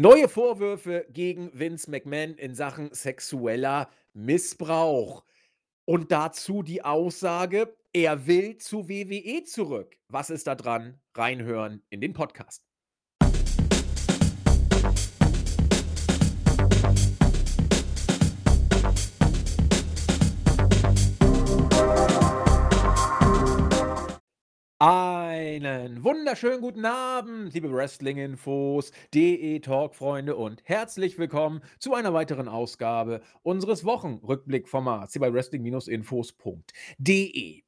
Neue Vorwürfe gegen Vince McMahon in Sachen sexueller Missbrauch. Und dazu die Aussage, er will zu WWE zurück. Was ist da dran? Reinhören in den Podcast. Einen wunderschönen guten Abend, liebe Wrestling-Infos, DE-Talk-Freunde und herzlich willkommen zu einer weiteren Ausgabe unseres Wochenrückblickformats hier bei Wrestling-Infos.de.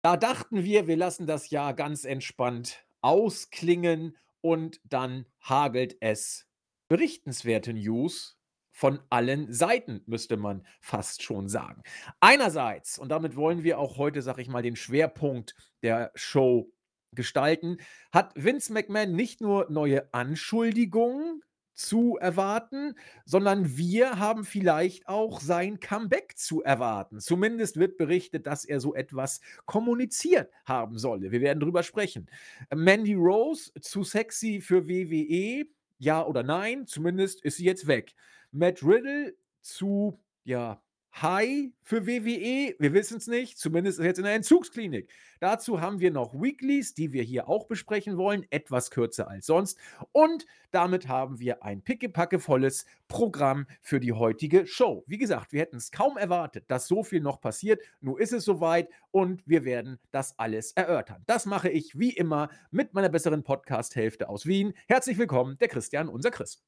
Da dachten wir, wir lassen das Jahr ganz entspannt ausklingen und dann hagelt es berichtenswerte News von allen Seiten, müsste man fast schon sagen. Einerseits, und damit wollen wir auch heute, sag ich mal, den Schwerpunkt der Show gestalten, hat Vince McMahon nicht nur neue Anschuldigungen zu erwarten, sondern wir haben vielleicht auch sein Comeback zu erwarten. Zumindest wird berichtet, dass er so etwas kommuniziert haben solle. Wir werden drüber sprechen. Mandy Rose, zu sexy für WWE, ja oder nein? Zumindest ist sie jetzt weg. Matt Riddle zu, ja, High für WWE. Wir wissen es nicht. Zumindest jetzt in der Entzugsklinik. Dazu haben wir noch Weeklies, die wir hier auch besprechen wollen. Etwas kürzer als sonst. Und damit haben wir ein pickepackevolles Programm für die heutige Show. Wie gesagt, wir hätten es kaum erwartet, dass so viel noch passiert. Nun ist es soweit und wir werden das alles erörtern. Das mache ich wie immer mit meiner besseren Podcast-Hälfte aus Wien. Herzlich willkommen, der Christian, unser Chris.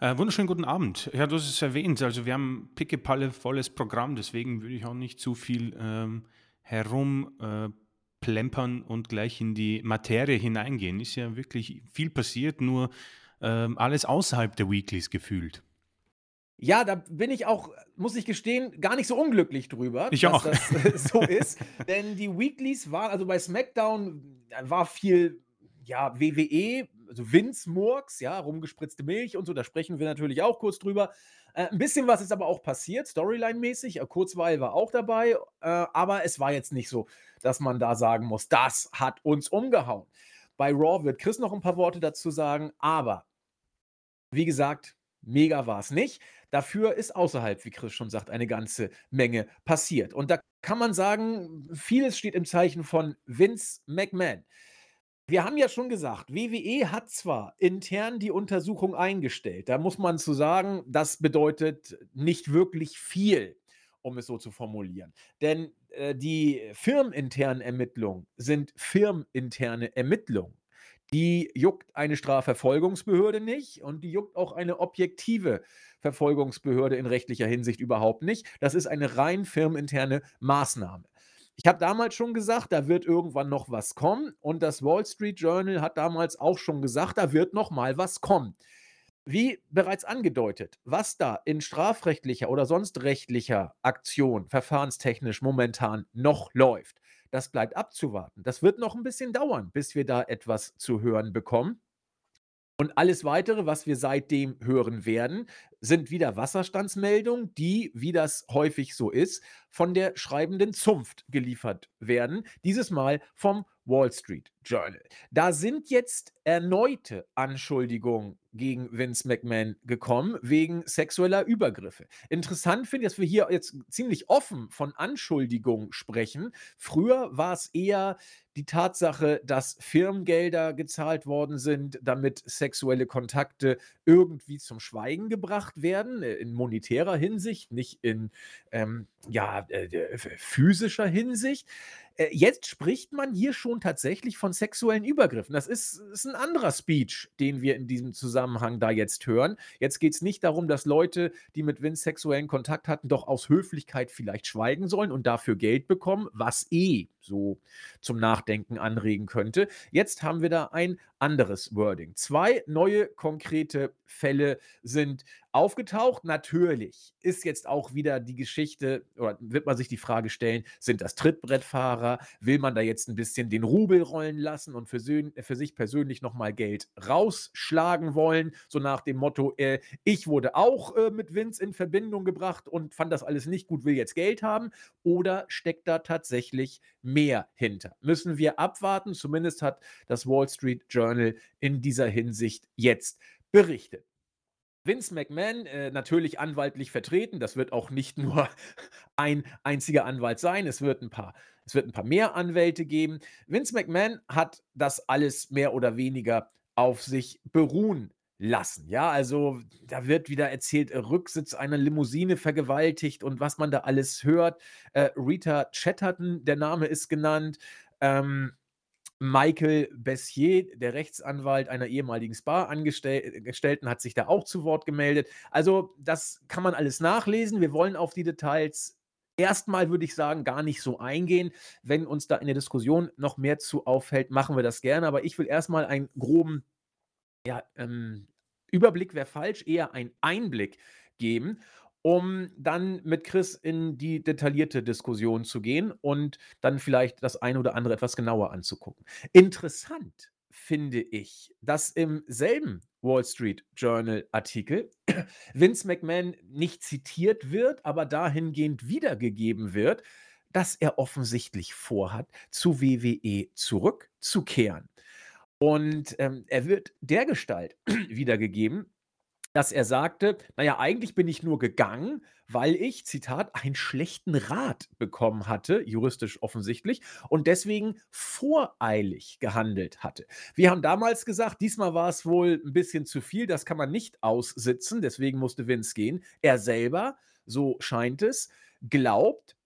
Äh, wunderschönen guten Abend. Ja, du hast es erwähnt. Also wir haben pickepalle volles Programm, deswegen würde ich auch nicht zu viel ähm, herumplempern äh, und gleich in die Materie hineingehen. Ist ja wirklich viel passiert, nur ähm, alles außerhalb der Weeklies gefühlt. Ja, da bin ich auch, muss ich gestehen, gar nicht so unglücklich drüber, ich dass auch. das äh, so ist. Denn die Weeklies waren, also bei SmackDown war viel ja, WWE, also Vince Murks, ja, rumgespritzte Milch und so, da sprechen wir natürlich auch kurz drüber. Äh, ein bisschen was ist aber auch passiert, Storyline-mäßig. Äh, Kurzweil war auch dabei, äh, aber es war jetzt nicht so, dass man da sagen muss, das hat uns umgehauen. Bei Raw wird Chris noch ein paar Worte dazu sagen, aber wie gesagt, mega war es nicht. Dafür ist außerhalb, wie Chris schon sagt, eine ganze Menge passiert. Und da kann man sagen, vieles steht im Zeichen von Vince McMahon. Wir haben ja schon gesagt, WWE hat zwar intern die Untersuchung eingestellt. Da muss man zu sagen, das bedeutet nicht wirklich viel, um es so zu formulieren. Denn äh, die firmeninternen Ermittlungen sind firmeninterne Ermittlungen. Die juckt eine Strafverfolgungsbehörde nicht und die juckt auch eine objektive Verfolgungsbehörde in rechtlicher Hinsicht überhaupt nicht. Das ist eine rein firmeninterne Maßnahme. Ich habe damals schon gesagt, da wird irgendwann noch was kommen und das Wall Street Journal hat damals auch schon gesagt, da wird noch mal was kommen. Wie bereits angedeutet, was da in strafrechtlicher oder sonst rechtlicher Aktion verfahrenstechnisch momentan noch läuft, das bleibt abzuwarten. Das wird noch ein bisschen dauern, bis wir da etwas zu hören bekommen. Und alles Weitere, was wir seitdem hören werden, sind wieder Wasserstandsmeldungen, die, wie das häufig so ist, von der schreibenden Zunft geliefert werden. Dieses Mal vom Wall Street Journal. Da sind jetzt erneute Anschuldigungen gegen Vince McMahon gekommen wegen sexueller Übergriffe. Interessant finde ich, dass wir hier jetzt ziemlich offen von Anschuldigungen sprechen. Früher war es eher die Tatsache, dass Firmengelder gezahlt worden sind, damit sexuelle Kontakte irgendwie zum Schweigen gebracht werden, äh, in monetärer Hinsicht, nicht in ähm, ja, äh, physischer Hinsicht. Äh, jetzt spricht man hier schon tatsächlich von sexuellen Übergriffen. Das ist, ist ein anderer Speech, den wir in diesem Zusammenhang da jetzt hören. Jetzt geht es nicht darum, dass Leute, die mit Vince sexuellen Kontakt hatten, doch aus Höflichkeit vielleicht schweigen sollen und dafür Geld bekommen, was eh so zum Nachdenken anregen könnte. Jetzt haben wir da ein anderes Wording. Zwei neue konkrete Fälle sind aufgetaucht. Natürlich ist jetzt auch wieder die Geschichte, oder wird man sich die Frage stellen, sind das Trittbrettfahrer? Will man da jetzt ein bisschen den Rubel rollen lassen und für, für sich persönlich nochmal Geld rausschlagen wollen? So nach dem Motto, äh, ich wurde auch äh, mit Vince in Verbindung gebracht und fand das alles nicht gut, will jetzt Geld haben. Oder steckt da tatsächlich mehr hinter? Müssen wir abwarten. Zumindest hat das Wall Street Journal in dieser Hinsicht jetzt berichtet. Vince McMahon, äh, natürlich anwaltlich vertreten. Das wird auch nicht nur ein einziger Anwalt sein. Es wird ein paar es wird ein paar mehr Anwälte geben. Vince McMahon hat das alles mehr oder weniger auf sich beruhen lassen. Ja, also da wird wieder erzählt, äh, Rücksitz einer Limousine vergewaltigt und was man da alles hört. Äh, Rita Chatterton, der Name ist genannt. Ähm, Michael Bessier, der Rechtsanwalt einer ehemaligen Spa-Angestellten, hat sich da auch zu Wort gemeldet. Also, das kann man alles nachlesen. Wir wollen auf die Details erstmal, würde ich sagen, gar nicht so eingehen. Wenn uns da in der Diskussion noch mehr zu auffällt, machen wir das gerne. Aber ich will erstmal einen groben ja, ähm, Überblick wäre falsch, eher einen Einblick geben um dann mit Chris in die detaillierte Diskussion zu gehen und dann vielleicht das eine oder andere etwas genauer anzugucken. Interessant finde ich, dass im selben Wall Street Journal Artikel Vince McMahon nicht zitiert wird, aber dahingehend wiedergegeben wird, dass er offensichtlich vorhat, zu WWE zurückzukehren. Und ähm, er wird dergestalt wiedergegeben, dass er sagte: „Na eigentlich bin ich nur gegangen, weil ich, Zitat, einen schlechten Rat bekommen hatte, juristisch offensichtlich, und deswegen voreilig gehandelt hatte.“ Wir haben damals gesagt, diesmal war es wohl ein bisschen zu viel, das kann man nicht aussitzen, deswegen musste Vince gehen. Er selber, so scheint es, glaubt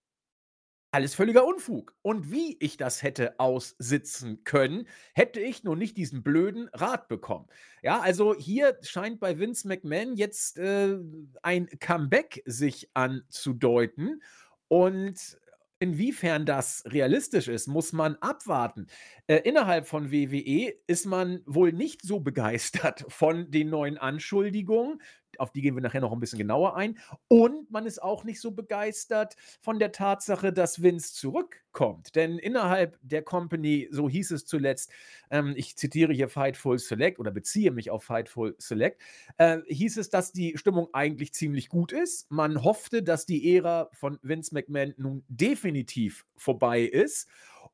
alles völliger Unfug. Und wie ich das hätte aussitzen können, hätte ich nur nicht diesen blöden Rat bekommen. Ja, also hier scheint bei Vince McMahon jetzt äh, ein Comeback sich anzudeuten. Und Inwiefern das realistisch ist, muss man abwarten. Äh, innerhalb von WWE ist man wohl nicht so begeistert von den neuen Anschuldigungen auf die gehen wir nachher noch ein bisschen genauer ein. Und man ist auch nicht so begeistert von der Tatsache, dass Vince zurückkommt. Denn innerhalb der Company, so hieß es zuletzt, ähm, ich zitiere hier Fightful Select oder beziehe mich auf Fightful Select, äh, hieß es, dass die Stimmung eigentlich ziemlich gut ist. Man hoffte, dass die Ära von Vince McMahon nun definitiv vorbei ist.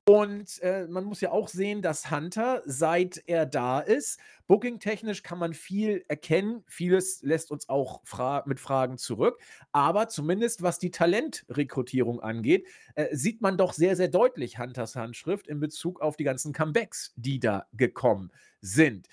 Und äh, man muss ja auch sehen, dass Hunter, seit er da ist, booking-technisch kann man viel erkennen. Vieles lässt uns auch fra mit Fragen zurück. Aber zumindest was die Talentrekrutierung angeht, äh, sieht man doch sehr, sehr deutlich Hunters Handschrift in Bezug auf die ganzen Comebacks, die da gekommen sind.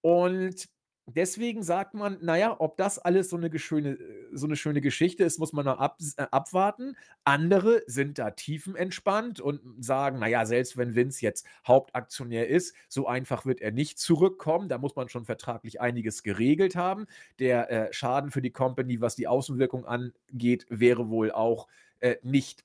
Und deswegen sagt man, naja, ob das alles so eine, schöne, so eine schöne Geschichte ist, muss man noch ab, äh, abwarten. Andere sind da tiefenentspannt und sagen, naja, selbst wenn Vince jetzt Hauptaktionär ist, so einfach wird er nicht zurückkommen. Da muss man schon vertraglich einiges geregelt haben. Der äh, Schaden für die Company, was die Außenwirkung angeht, wäre wohl auch äh, nicht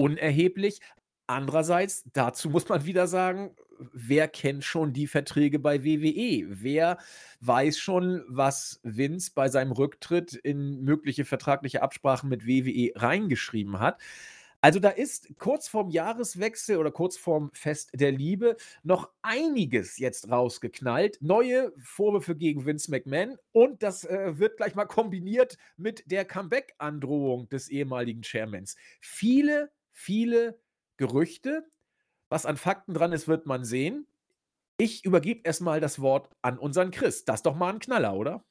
unerheblich. Andererseits, dazu muss man wieder sagen, wer kennt schon die Verträge bei WWE? Wer weiß schon, was Vince bei seinem Rücktritt in mögliche vertragliche Absprachen mit WWE reingeschrieben hat? Also da ist kurz vorm Jahreswechsel oder kurz vorm Fest der Liebe noch einiges jetzt rausgeknallt. Neue Vorwürfe gegen Vince McMahon und das äh, wird gleich mal kombiniert mit der Comeback-Androhung des ehemaligen Chairmans. Viele, viele Gerüchte, was an Fakten dran ist, wird man sehen. Ich übergebe erstmal das Wort an unseren Chris. Das ist doch mal ein Knaller, oder?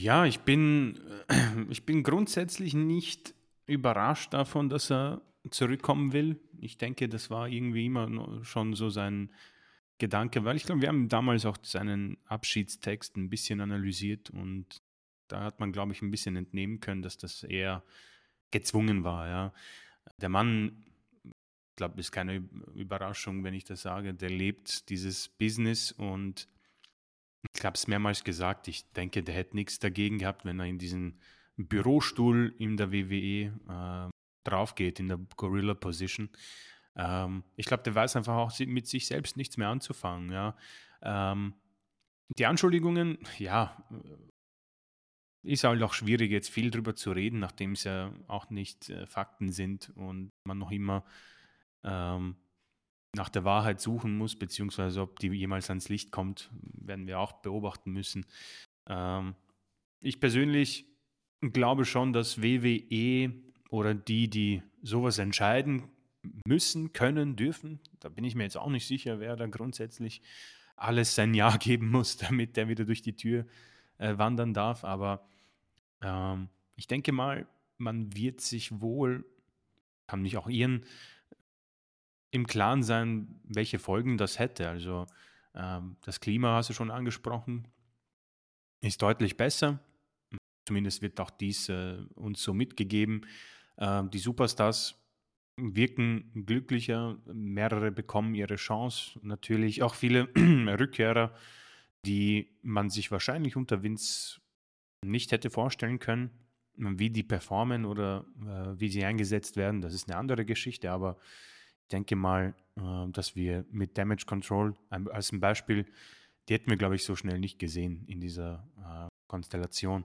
Ja, ich bin, ich bin grundsätzlich nicht überrascht davon, dass er zurückkommen will. Ich denke, das war irgendwie immer schon so sein Gedanke, weil ich glaube, wir haben damals auch seinen Abschiedstext ein bisschen analysiert und da hat man, glaube ich, ein bisschen entnehmen können, dass das eher gezwungen war. Ja. Der Mann glaube, ist keine Überraschung, wenn ich das sage. Der lebt dieses Business und ich habe es mehrmals gesagt. Ich denke, der hätte nichts dagegen gehabt, wenn er in diesen Bürostuhl in der WWE äh, drauf geht, in der Gorilla Position. Ähm, ich glaube, der weiß einfach auch mit sich selbst nichts mehr anzufangen. Ja. Ähm, die Anschuldigungen, ja, ist halt auch schwierig, jetzt viel drüber zu reden, nachdem es ja auch nicht äh, Fakten sind und man noch immer ähm, nach der Wahrheit suchen muss, beziehungsweise ob die jemals ans Licht kommt, werden wir auch beobachten müssen. Ähm, ich persönlich glaube schon, dass WWE oder die, die sowas entscheiden müssen, können, dürfen, da bin ich mir jetzt auch nicht sicher, wer da grundsätzlich alles sein Ja geben muss, damit der wieder durch die Tür äh, wandern darf. Aber ähm, ich denke mal, man wird sich wohl, kann mich auch irren, im Klaren sein, welche Folgen das hätte. Also ähm, das Klima hast du schon angesprochen, ist deutlich besser. Zumindest wird auch dies äh, uns so mitgegeben. Ähm, die Superstars wirken glücklicher, mehrere bekommen ihre Chance. Natürlich auch viele Rückkehrer, die man sich wahrscheinlich unter Vince nicht hätte vorstellen können. Wie die performen oder äh, wie sie eingesetzt werden, das ist eine andere Geschichte, aber denke mal, äh, dass wir mit Damage Control als ein Beispiel, die hätten wir, glaube ich, so schnell nicht gesehen in dieser äh, Konstellation.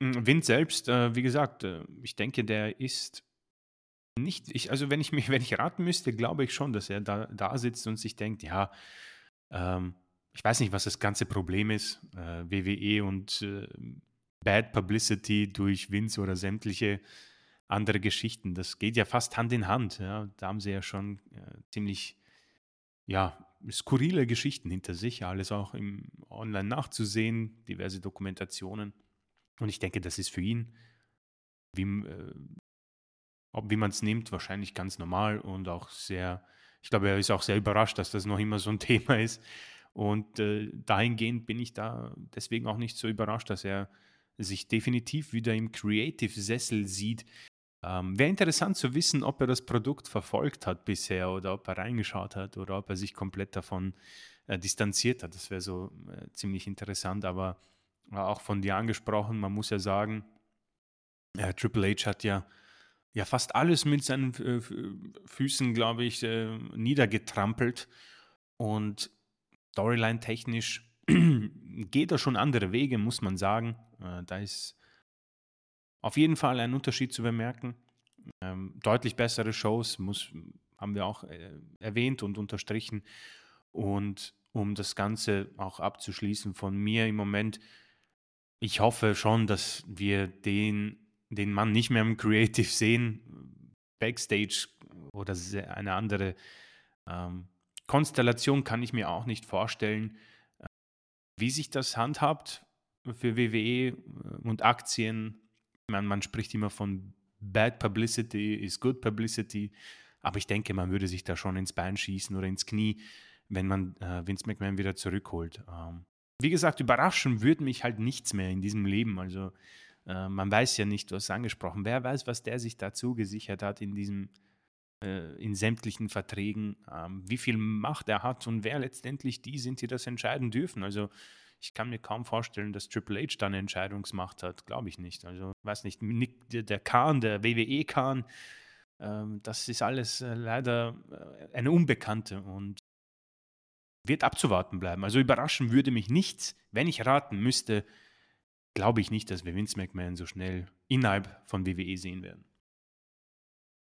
Wind selbst, äh, wie gesagt, ich denke, der ist nicht, ich, also wenn ich mich, wenn ich raten müsste, glaube ich schon, dass er da, da sitzt und sich denkt, ja, ähm, ich weiß nicht, was das ganze Problem ist, äh, WWE und äh, Bad Publicity durch Vince oder sämtliche andere Geschichten. Das geht ja fast Hand in Hand. Ja. Da haben sie ja schon äh, ziemlich, ja, skurrile Geschichten hinter sich, alles auch im Online nachzusehen, diverse Dokumentationen. Und ich denke, das ist für ihn, wie, äh, wie man es nimmt, wahrscheinlich ganz normal und auch sehr, ich glaube, er ist auch sehr überrascht, dass das noch immer so ein Thema ist. Und äh, dahingehend bin ich da deswegen auch nicht so überrascht, dass er sich definitiv wieder im Creative-Sessel sieht. Ähm, Wäre interessant zu wissen, ob er das Produkt verfolgt hat bisher oder ob er reingeschaut hat oder ob er sich komplett davon äh, distanziert hat. Das wäre so äh, ziemlich interessant, aber äh, auch von dir angesprochen, man muss ja sagen, äh, Triple H hat ja, ja fast alles mit seinen äh, Füßen, glaube ich, äh, niedergetrampelt und Storyline-technisch geht er schon andere Wege, muss man sagen. da ist auf jeden Fall ein Unterschied zu bemerken. Ähm, deutlich bessere Shows, muss, haben wir auch äh, erwähnt und unterstrichen. Und um das Ganze auch abzuschließen von mir im Moment, ich hoffe schon, dass wir den, den Mann nicht mehr im Creative sehen, Backstage oder eine andere ähm, Konstellation kann ich mir auch nicht vorstellen. Wie sich das handhabt für WWE und Aktien, man, man spricht immer von Bad Publicity is Good Publicity, aber ich denke, man würde sich da schon ins Bein schießen oder ins Knie, wenn man äh, Vince McMahon wieder zurückholt. Ähm, wie gesagt, überraschen würde mich halt nichts mehr in diesem Leben. Also äh, man weiß ja nicht, du hast angesprochen, wer weiß, was der sich dazu gesichert hat in diesem, äh, in sämtlichen Verträgen, ähm, wie viel Macht er hat und wer letztendlich die sind, die das entscheiden dürfen. Also ich kann mir kaum vorstellen, dass Triple H da eine Entscheidungsmacht hat. Glaube ich nicht. Also, weiß nicht, Nick, der Kahn, der WWE-Kahn, ähm, das ist alles äh, leider äh, eine Unbekannte und wird abzuwarten bleiben. Also überraschen würde mich nichts. Wenn ich raten müsste, glaube ich nicht, dass wir Vince McMahon so schnell innerhalb von WWE sehen werden.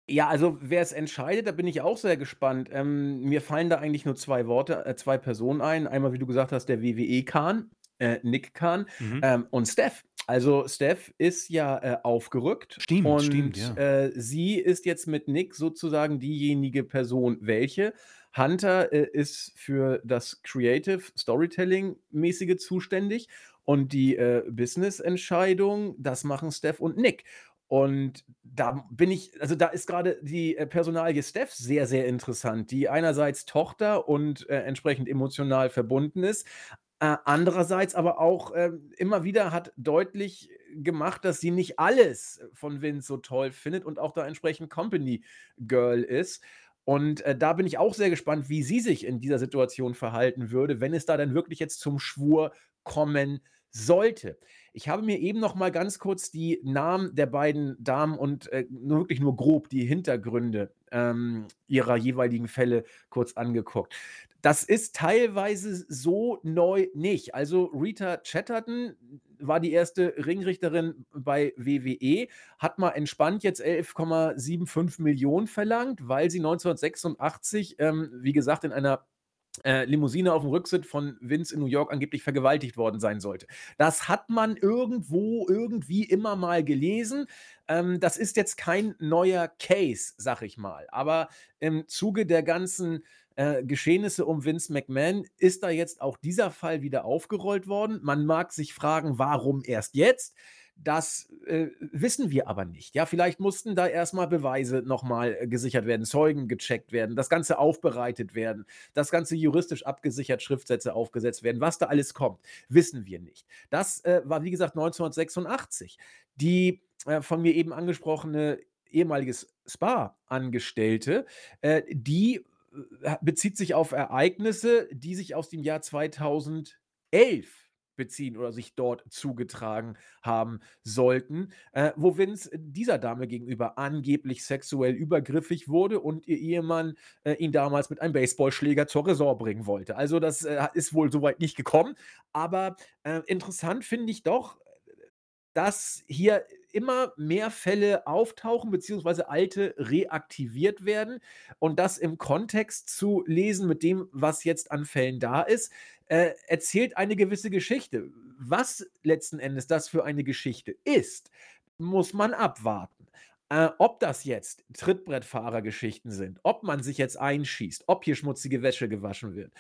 Ja, also wer es entscheidet, da bin ich auch sehr gespannt. Ähm, mir fallen da eigentlich nur zwei Worte, äh, zwei Personen ein. Einmal, wie du gesagt hast, der WWE-Kahn, äh, Nick Kahn mhm. ähm, und Steph. Also Steph ist ja äh, aufgerückt stimmt, und stimmt, ja. äh, sie ist jetzt mit Nick sozusagen diejenige Person, welche. Hunter äh, ist für das Creative Storytelling-mäßige zuständig und die äh, Business-Entscheidung, das machen Steph und Nick. Und da bin ich, also da ist gerade die äh, Personalie Steph sehr, sehr interessant, die einerseits Tochter und äh, entsprechend emotional verbunden ist, äh, andererseits aber auch äh, immer wieder hat deutlich gemacht, dass sie nicht alles von Vince so toll findet und auch da entsprechend Company Girl ist. Und äh, da bin ich auch sehr gespannt, wie sie sich in dieser Situation verhalten würde, wenn es da dann wirklich jetzt zum Schwur kommen sollte. Ich habe mir eben noch mal ganz kurz die Namen der beiden Damen und äh, nur wirklich nur grob die Hintergründe ähm, ihrer jeweiligen Fälle kurz angeguckt. Das ist teilweise so neu nicht. Also Rita Chatterton war die erste Ringrichterin bei WWE, hat mal entspannt jetzt 11,75 Millionen verlangt, weil sie 1986, ähm, wie gesagt, in einer äh, Limousine auf dem Rücksitz von Vince in New York angeblich vergewaltigt worden sein sollte. Das hat man irgendwo irgendwie immer mal gelesen. Ähm, das ist jetzt kein neuer Case, sag ich mal. Aber im Zuge der ganzen äh, Geschehnisse um Vince McMahon ist da jetzt auch dieser Fall wieder aufgerollt worden. Man mag sich fragen, warum erst jetzt? Das äh, wissen wir aber nicht. Ja, vielleicht mussten da erstmal Beweise nochmal äh, gesichert werden, Zeugen gecheckt werden, das Ganze aufbereitet werden, das Ganze juristisch abgesichert, Schriftsätze aufgesetzt werden. Was da alles kommt, wissen wir nicht. Das äh, war, wie gesagt, 1986. Die äh, von mir eben angesprochene ehemaliges Spa-Angestellte, äh, die bezieht sich auf Ereignisse, die sich aus dem Jahr 2011 beziehen oder sich dort zugetragen haben sollten, äh, wo Vince dieser Dame gegenüber angeblich sexuell übergriffig wurde und ihr Ehemann äh, ihn damals mit einem Baseballschläger zur Resort bringen wollte. Also das äh, ist wohl soweit nicht gekommen, aber äh, interessant finde ich doch, dass hier immer mehr Fälle auftauchen, beziehungsweise alte reaktiviert werden. Und das im Kontext zu lesen mit dem, was jetzt an Fällen da ist, äh, erzählt eine gewisse Geschichte. Was letzten Endes das für eine Geschichte ist, muss man abwarten. Äh, ob das jetzt Trittbrettfahrergeschichten sind, ob man sich jetzt einschießt, ob hier schmutzige Wäsche gewaschen wird,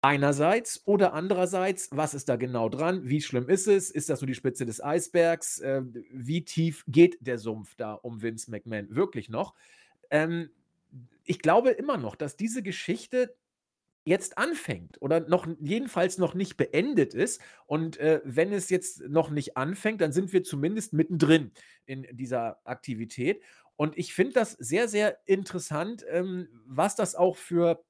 Einerseits oder andererseits, was ist da genau dran? Wie schlimm ist es? Ist das nur die Spitze des Eisbergs? Äh, wie tief geht der Sumpf da um Vince McMahon wirklich noch? Ähm, ich glaube immer noch, dass diese Geschichte jetzt anfängt oder noch jedenfalls noch nicht beendet ist. Und äh, wenn es jetzt noch nicht anfängt, dann sind wir zumindest mittendrin in dieser Aktivität. Und ich finde das sehr, sehr interessant, ähm, was das auch für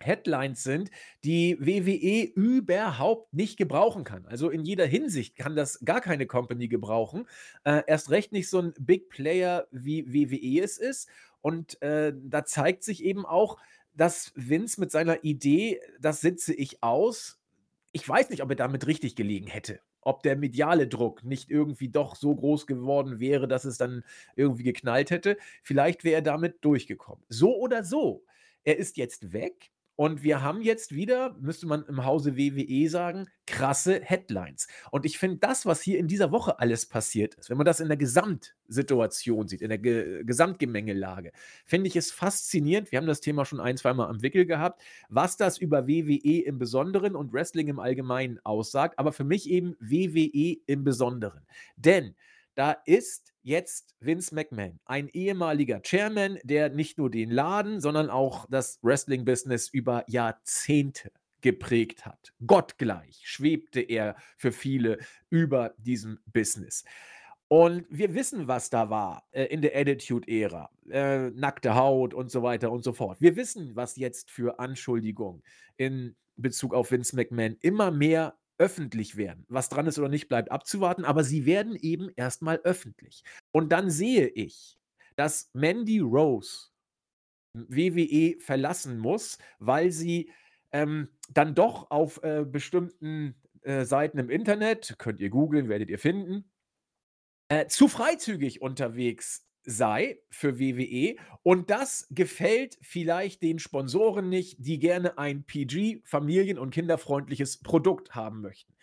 Headlines sind, die WWE überhaupt nicht gebrauchen kann. Also in jeder Hinsicht kann das gar keine Company gebrauchen. Äh, erst recht nicht so ein Big Player wie WWE es ist. Und äh, da zeigt sich eben auch, dass Vince mit seiner Idee, das sitze ich aus, ich weiß nicht, ob er damit richtig gelegen hätte. Ob der mediale Druck nicht irgendwie doch so groß geworden wäre, dass es dann irgendwie geknallt hätte. Vielleicht wäre er damit durchgekommen. So oder so. Er ist jetzt weg und wir haben jetzt wieder, müsste man im Hause WWE sagen, krasse Headlines. Und ich finde das, was hier in dieser Woche alles passiert ist, wenn man das in der Gesamtsituation sieht, in der Ge Gesamtgemengelage, finde ich es faszinierend. Wir haben das Thema schon ein, zweimal am Wickel gehabt, was das über WWE im Besonderen und Wrestling im Allgemeinen aussagt, aber für mich eben WWE im Besonderen. Denn da ist jetzt Vince McMahon, ein ehemaliger Chairman, der nicht nur den Laden, sondern auch das Wrestling-Business über Jahrzehnte geprägt hat. Gottgleich schwebte er für viele über diesem Business. Und wir wissen, was da war äh, in der Attitude-Ära. Äh, nackte Haut und so weiter und so fort. Wir wissen, was jetzt für Anschuldigungen in Bezug auf Vince McMahon immer mehr öffentlich werden. Was dran ist oder nicht, bleibt abzuwarten, aber sie werden eben erstmal öffentlich. Und dann sehe ich, dass Mandy Rose WWE verlassen muss, weil sie ähm, dann doch auf äh, bestimmten äh, Seiten im Internet, könnt ihr googeln, werdet ihr finden, äh, zu freizügig unterwegs sei für WWE und das gefällt vielleicht den Sponsoren nicht, die gerne ein PG, familien- und kinderfreundliches Produkt haben möchten.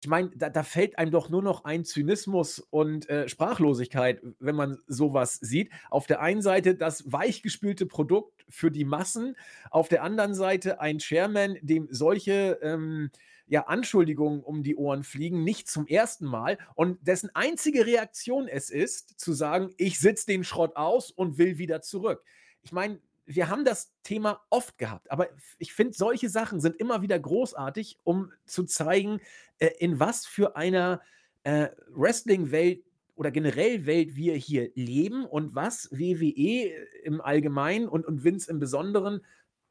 Ich meine, da, da, fällt einem doch nur noch ein Zynismus und äh, Sprachlosigkeit, wenn man sowas sieht. Auf der einen Seite das weichgespülte Produkt für die Massen, auf der anderen Seite ein Chairman, dem solche ähm, ja, Anschuldigungen um die Ohren fliegen, nicht zum ersten Mal und dessen einzige Reaktion es ist, zu sagen, ich sitze den Schrott aus und will wieder zurück. Ich meine, wir haben das Thema oft gehabt, aber ich finde, solche Sachen sind immer wieder großartig, um zu zeigen, äh, in was für einer äh, Wrestling-Welt oder generell Welt wir hier leben und was WWE im Allgemeinen und, und Vince im Besonderen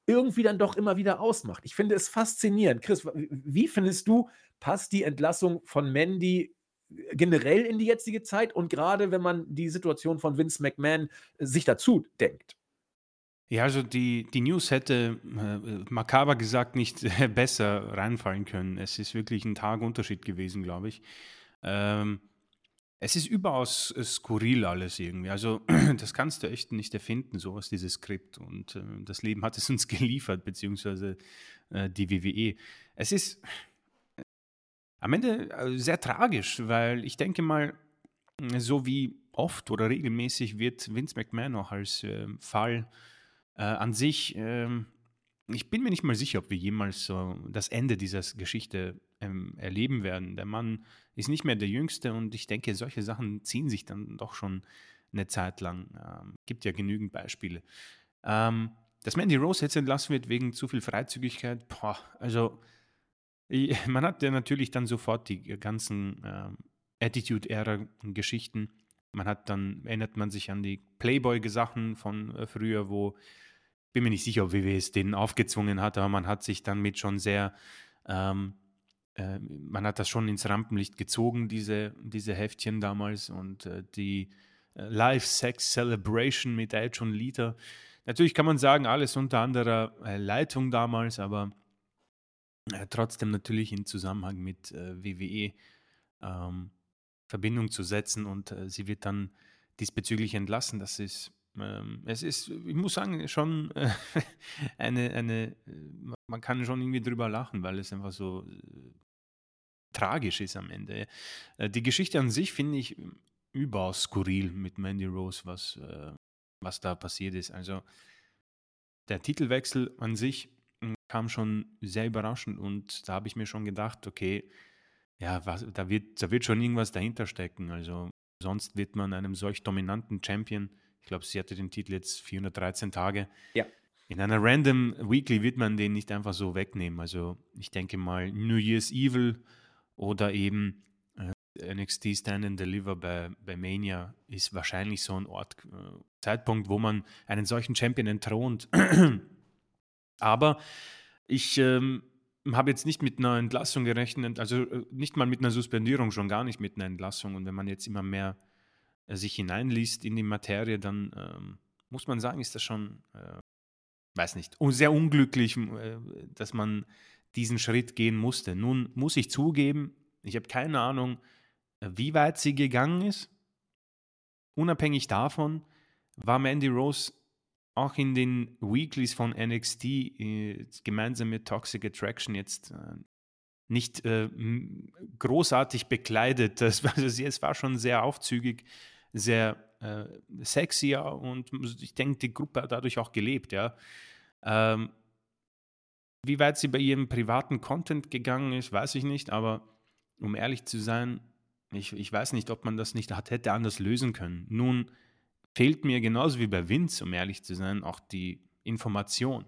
irgendwie dann doch immer wieder ausmacht. Ich finde es faszinierend. Chris, wie findest du, passt die Entlassung von Mandy äh, generell in die jetzige Zeit und gerade wenn man die Situation von Vince McMahon äh, sich dazu denkt? Ja, also die, die News hätte äh, makaber gesagt nicht äh, besser reinfallen können. Es ist wirklich ein Tag Unterschied gewesen, glaube ich. Ähm, es ist überaus äh, skurril alles irgendwie. Also, das kannst du echt nicht erfinden, sowas, dieses Skript. Und äh, das Leben hat es uns geliefert, beziehungsweise äh, die WWE. Es ist äh, am Ende äh, sehr tragisch, weil ich denke mal, so wie oft oder regelmäßig wird Vince McMahon auch als ähm, Fall äh, an sich ähm, ich bin mir nicht mal sicher, ob wir jemals so das Ende dieser Geschichte ähm, erleben werden. Der Mann ist nicht mehr der Jüngste und ich denke, solche Sachen ziehen sich dann doch schon eine Zeit lang. Ähm, gibt ja genügend Beispiele. Ähm, dass Mandy Rose jetzt entlassen wird wegen zu viel Freizügigkeit, boah, also ich, man hat ja natürlich dann sofort die ganzen ähm, Attitude-Ära-Geschichten. Man hat dann, erinnert man sich an die Playboy-Sachen von äh, früher, wo, bin mir nicht sicher, ob WWE es denen aufgezwungen hat, aber man hat sich dann mit schon sehr, ähm, äh, man hat das schon ins Rampenlicht gezogen, diese, diese Heftchen damals und äh, die äh, Live Sex Celebration mit Edge und Lita. Natürlich kann man sagen, alles unter anderer äh, Leitung damals, aber äh, trotzdem natürlich in Zusammenhang mit WWE ähm, Verbindung zu setzen und sie wird dann diesbezüglich entlassen. Das ist, ähm, es ist, ich muss sagen, schon eine, eine, man kann schon irgendwie drüber lachen, weil es einfach so tragisch ist am Ende. Äh, die Geschichte an sich finde ich überaus skurril mit Mandy Rose, was, äh, was da passiert ist. Also der Titelwechsel an sich hm, kam schon sehr überraschend und da habe ich mir schon gedacht, okay, ja, was, da, wird, da wird schon irgendwas dahinter stecken. Also sonst wird man einem solch dominanten Champion, ich glaube, sie hatte den Titel jetzt 413 Tage. Ja. In einer random Weekly wird man den nicht einfach so wegnehmen. Also ich denke mal New Year's Evil oder eben äh, NXT Stand and Deliver bei, bei Mania ist wahrscheinlich so ein Ort, äh, Zeitpunkt, wo man einen solchen Champion entthront. Aber ich ähm, habe jetzt nicht mit einer Entlassung gerechnet, also äh, nicht mal mit einer Suspendierung, schon gar nicht mit einer Entlassung. Und wenn man jetzt immer mehr äh, sich hineinliest in die Materie, dann ähm, muss man sagen, ist das schon, äh, weiß nicht, sehr unglücklich, äh, dass man diesen Schritt gehen musste. Nun muss ich zugeben, ich habe keine Ahnung, wie weit sie gegangen ist. Unabhängig davon war Mandy Rose auch in den Weeklies von NXT äh, gemeinsam mit Toxic Attraction jetzt äh, nicht äh, großartig bekleidet. Das, also sie, es war schon sehr aufzügig, sehr äh, sexy und ich denke, die Gruppe hat dadurch auch gelebt. Ja. Ähm, wie weit sie bei ihrem privaten Content gegangen ist, weiß ich nicht, aber um ehrlich zu sein, ich, ich weiß nicht, ob man das nicht hat, hätte anders lösen können. Nun fehlt mir genauso wie bei Vince, um ehrlich zu sein, auch die Information.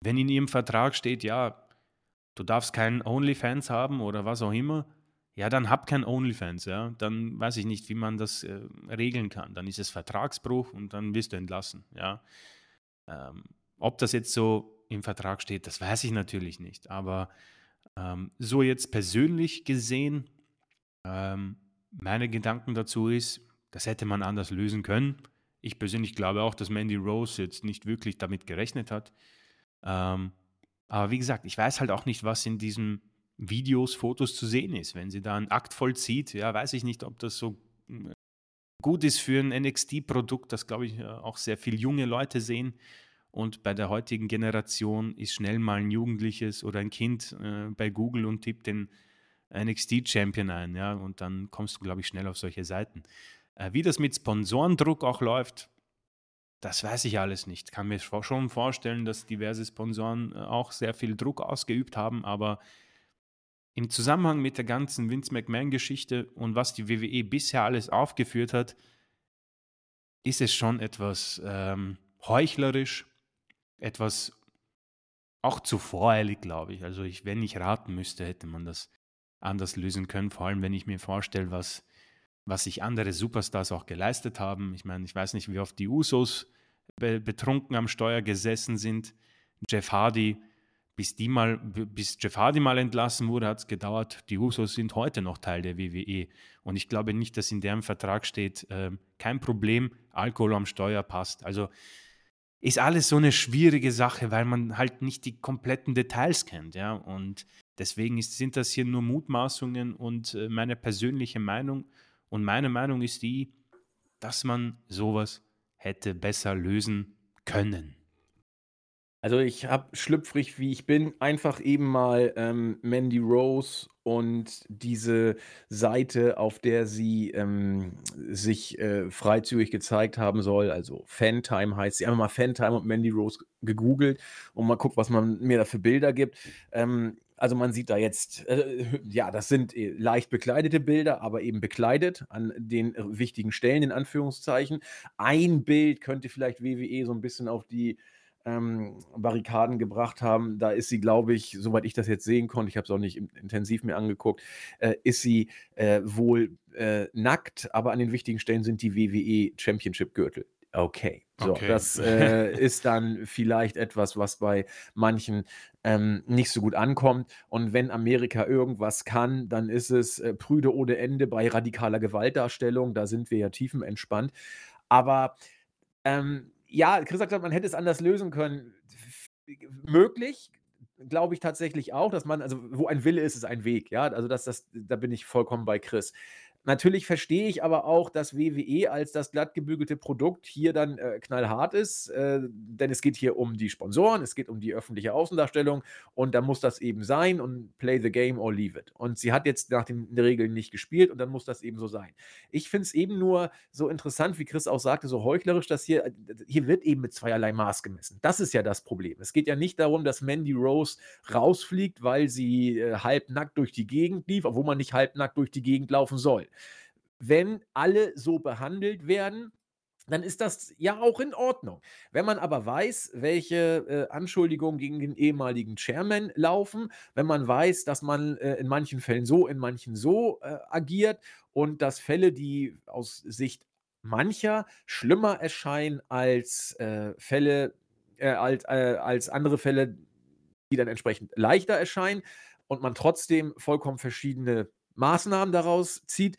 Wenn in ihrem Vertrag steht, ja, du darfst keinen OnlyFans haben oder was auch immer, ja, dann hab kein OnlyFans, ja. Dann weiß ich nicht, wie man das äh, regeln kann. Dann ist es Vertragsbruch und dann wirst du entlassen, ja. Ähm, ob das jetzt so im Vertrag steht, das weiß ich natürlich nicht. Aber ähm, so jetzt persönlich gesehen, ähm, meine Gedanken dazu ist, das hätte man anders lösen können. Ich persönlich glaube auch, dass Mandy Rose jetzt nicht wirklich damit gerechnet hat. Ähm, aber wie gesagt, ich weiß halt auch nicht, was in diesen Videos, Fotos zu sehen ist. Wenn sie da einen Akt vollzieht, ja, weiß ich nicht, ob das so äh, gut ist für ein NXT-Produkt, das glaube ich äh, auch sehr viele junge Leute sehen. Und bei der heutigen Generation ist schnell mal ein Jugendliches oder ein Kind äh, bei Google und tippt den NXT-Champion ein, ja, und dann kommst du, glaube ich, schnell auf solche Seiten. Äh, wie das mit Sponsorendruck auch läuft, das weiß ich alles nicht. Kann mir schon vorstellen, dass diverse Sponsoren äh, auch sehr viel Druck ausgeübt haben, aber im Zusammenhang mit der ganzen Vince McMahon-Geschichte und was die WWE bisher alles aufgeführt hat, ist es schon etwas ähm, heuchlerisch, etwas auch zu voreilig, glaube ich. Also ich, wenn ich raten müsste, hätte man das anders lösen können, vor allem wenn ich mir vorstelle, was was sich andere Superstars auch geleistet haben. Ich meine, ich weiß nicht, wie oft die Usos be betrunken am Steuer gesessen sind. Jeff Hardy, bis, die mal, bis Jeff Hardy mal entlassen wurde, hat es gedauert. Die Usos sind heute noch Teil der WWE. Und ich glaube nicht, dass in deren Vertrag steht, äh, kein Problem, Alkohol am Steuer passt. Also ist alles so eine schwierige Sache, weil man halt nicht die kompletten Details kennt. Ja? Und deswegen ist, sind das hier nur Mutmaßungen und äh, meine persönliche Meinung. Und meine Meinung ist die, dass man sowas hätte besser lösen können. Also ich habe schlüpfrig, wie ich bin, einfach eben mal ähm, Mandy Rose und diese Seite, auf der sie, ähm, sich, äh, freizügig gezeigt haben soll, also Fantime heißt sie. Einfach mal Fantime und Mandy Rose gegoogelt und mal guckt, was man mir da für Bilder gibt. Ähm, also man sieht da jetzt, äh, ja, das sind äh, leicht bekleidete Bilder, aber eben bekleidet an den äh, wichtigen Stellen in Anführungszeichen. Ein Bild könnte vielleicht WWE so ein bisschen auf die ähm, Barrikaden gebracht haben. Da ist sie, glaube ich, soweit ich das jetzt sehen konnte, ich habe es auch nicht intensiv mir angeguckt, äh, ist sie äh, wohl äh, nackt, aber an den wichtigen Stellen sind die WWE Championship Gürtel. Okay, so, Okay. das äh, ist dann vielleicht etwas, was bei manchen ähm, nicht so gut ankommt. Und wenn Amerika irgendwas kann, dann ist es äh, prüde ohne Ende bei radikaler Gewaltdarstellung. Da sind wir ja tiefenentspannt. Aber ähm, ja, Chris sagt, man hätte es anders lösen können. Möglich, glaube ich tatsächlich auch, dass man, also wo ein Wille ist, ist ein Weg, ja. Also das, das, da bin ich vollkommen bei Chris. Natürlich verstehe ich aber auch, dass WWE als das glatt gebügelte Produkt hier dann äh, knallhart ist, äh, denn es geht hier um die Sponsoren, es geht um die öffentliche Außendarstellung und da muss das eben sein und play the game or leave it. Und sie hat jetzt nach den Regeln nicht gespielt und dann muss das eben so sein. Ich finde es eben nur so interessant, wie Chris auch sagte, so heuchlerisch, dass hier, hier wird eben mit zweierlei Maß gemessen. Das ist ja das Problem. Es geht ja nicht darum, dass Mandy Rose rausfliegt, weil sie äh, halbnackt durch die Gegend lief, obwohl man nicht halbnackt durch die Gegend laufen soll. Wenn alle so behandelt werden, dann ist das ja auch in Ordnung. Wenn man aber weiß, welche äh, Anschuldigungen gegen den ehemaligen Chairman laufen, wenn man weiß, dass man äh, in manchen Fällen so, in manchen so äh, agiert und dass Fälle, die aus Sicht mancher schlimmer erscheinen als äh, Fälle, äh, als, äh, als andere Fälle, die dann entsprechend leichter erscheinen und man trotzdem vollkommen verschiedene Maßnahmen daraus zieht,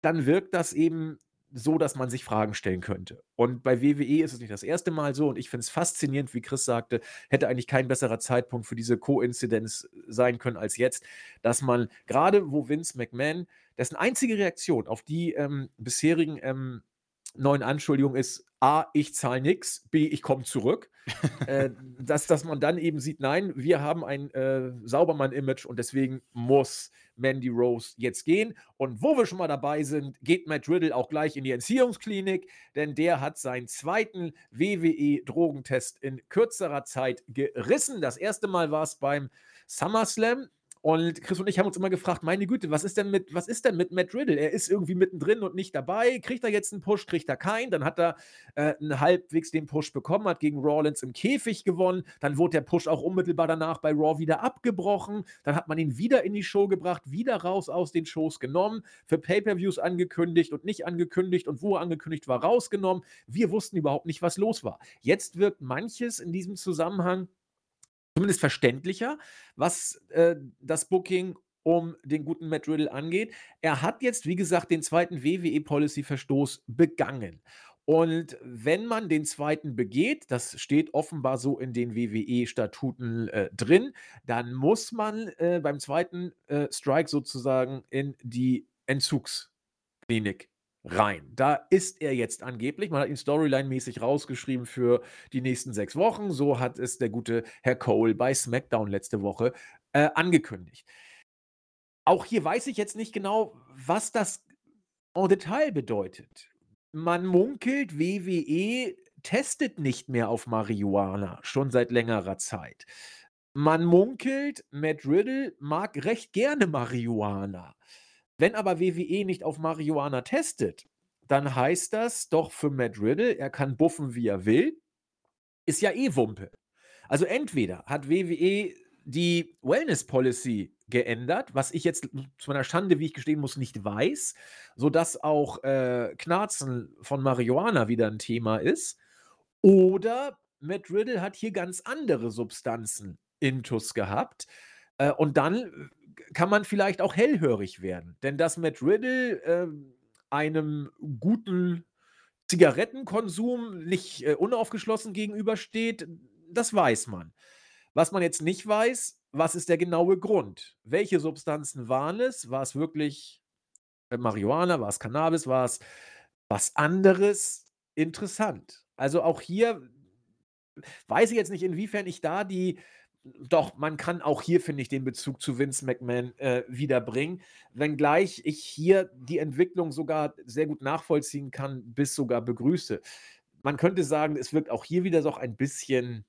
dann wirkt das eben so, dass man sich Fragen stellen könnte. Und bei WWE ist es nicht das erste Mal so und ich finde es faszinierend, wie Chris sagte, hätte eigentlich kein besserer Zeitpunkt für diese Koinzidenz sein können als jetzt, dass man gerade wo Vince McMahon, dessen einzige Reaktion auf die ähm, bisherigen ähm, neuen Anschuldigungen ist, A, ich zahle nichts, B, ich komme zurück. äh, dass, dass man dann eben sieht, nein, wir haben ein äh, Saubermann-Image und deswegen muss Mandy Rose jetzt gehen. Und wo wir schon mal dabei sind, geht Matt Riddle auch gleich in die Entziehungsklinik, denn der hat seinen zweiten WWE-Drogentest in kürzerer Zeit gerissen. Das erste Mal war es beim SummerSlam. Und Chris und ich haben uns immer gefragt, meine Güte, was ist denn mit, was ist denn mit Matt Riddle? Er ist irgendwie mittendrin und nicht dabei. Kriegt er jetzt einen Push, kriegt er keinen? Dann hat er äh, einen halbwegs den Push bekommen, hat gegen Rawlins im Käfig gewonnen. Dann wurde der Push auch unmittelbar danach bei Raw wieder abgebrochen. Dann hat man ihn wieder in die Show gebracht, wieder raus aus den Shows genommen, für Pay-Per-Views angekündigt und nicht angekündigt und wo er angekündigt war, rausgenommen. Wir wussten überhaupt nicht, was los war. Jetzt wirkt manches in diesem Zusammenhang zumindest verständlicher, was äh, das Booking um den guten Matt Riddle angeht. Er hat jetzt, wie gesagt, den zweiten WWE-Policy-Verstoß begangen. Und wenn man den zweiten begeht, das steht offenbar so in den WWE-Statuten äh, drin, dann muss man äh, beim zweiten äh, Strike sozusagen in die Entzugsklinik rein. Da ist er jetzt angeblich. Man hat ihn storyline-mäßig rausgeschrieben für die nächsten sechs Wochen. So hat es der gute Herr Cole bei SmackDown letzte Woche äh, angekündigt. Auch hier weiß ich jetzt nicht genau, was das en Detail bedeutet. Man munkelt, WWE testet nicht mehr auf Marihuana, schon seit längerer Zeit. Man munkelt, Matt Riddle mag recht gerne Marihuana. Wenn aber WWE nicht auf Marihuana testet, dann heißt das doch für Matt Riddle, er kann buffen, wie er will. Ist ja eh Wumpe. Also entweder hat WWE die Wellness Policy geändert, was ich jetzt zu meiner Schande, wie ich gestehen muss, nicht weiß, sodass auch äh, Knarzen von Marihuana wieder ein Thema ist. Oder Matt Riddle hat hier ganz andere Substanzen intus gehabt. Äh, und dann kann man vielleicht auch hellhörig werden. Denn dass Matt Riddle äh, einem guten Zigarettenkonsum nicht äh, unaufgeschlossen gegenübersteht, das weiß man. Was man jetzt nicht weiß, was ist der genaue Grund? Welche Substanzen waren es? War es wirklich äh, Marihuana? War es Cannabis? War es was anderes? Interessant. Also auch hier weiß ich jetzt nicht, inwiefern ich da die doch, man kann auch hier, finde ich, den Bezug zu Vince McMahon äh, wiederbringen. Wenngleich ich hier die Entwicklung sogar sehr gut nachvollziehen kann, bis sogar begrüße. Man könnte sagen, es wirkt auch hier wieder doch ein bisschen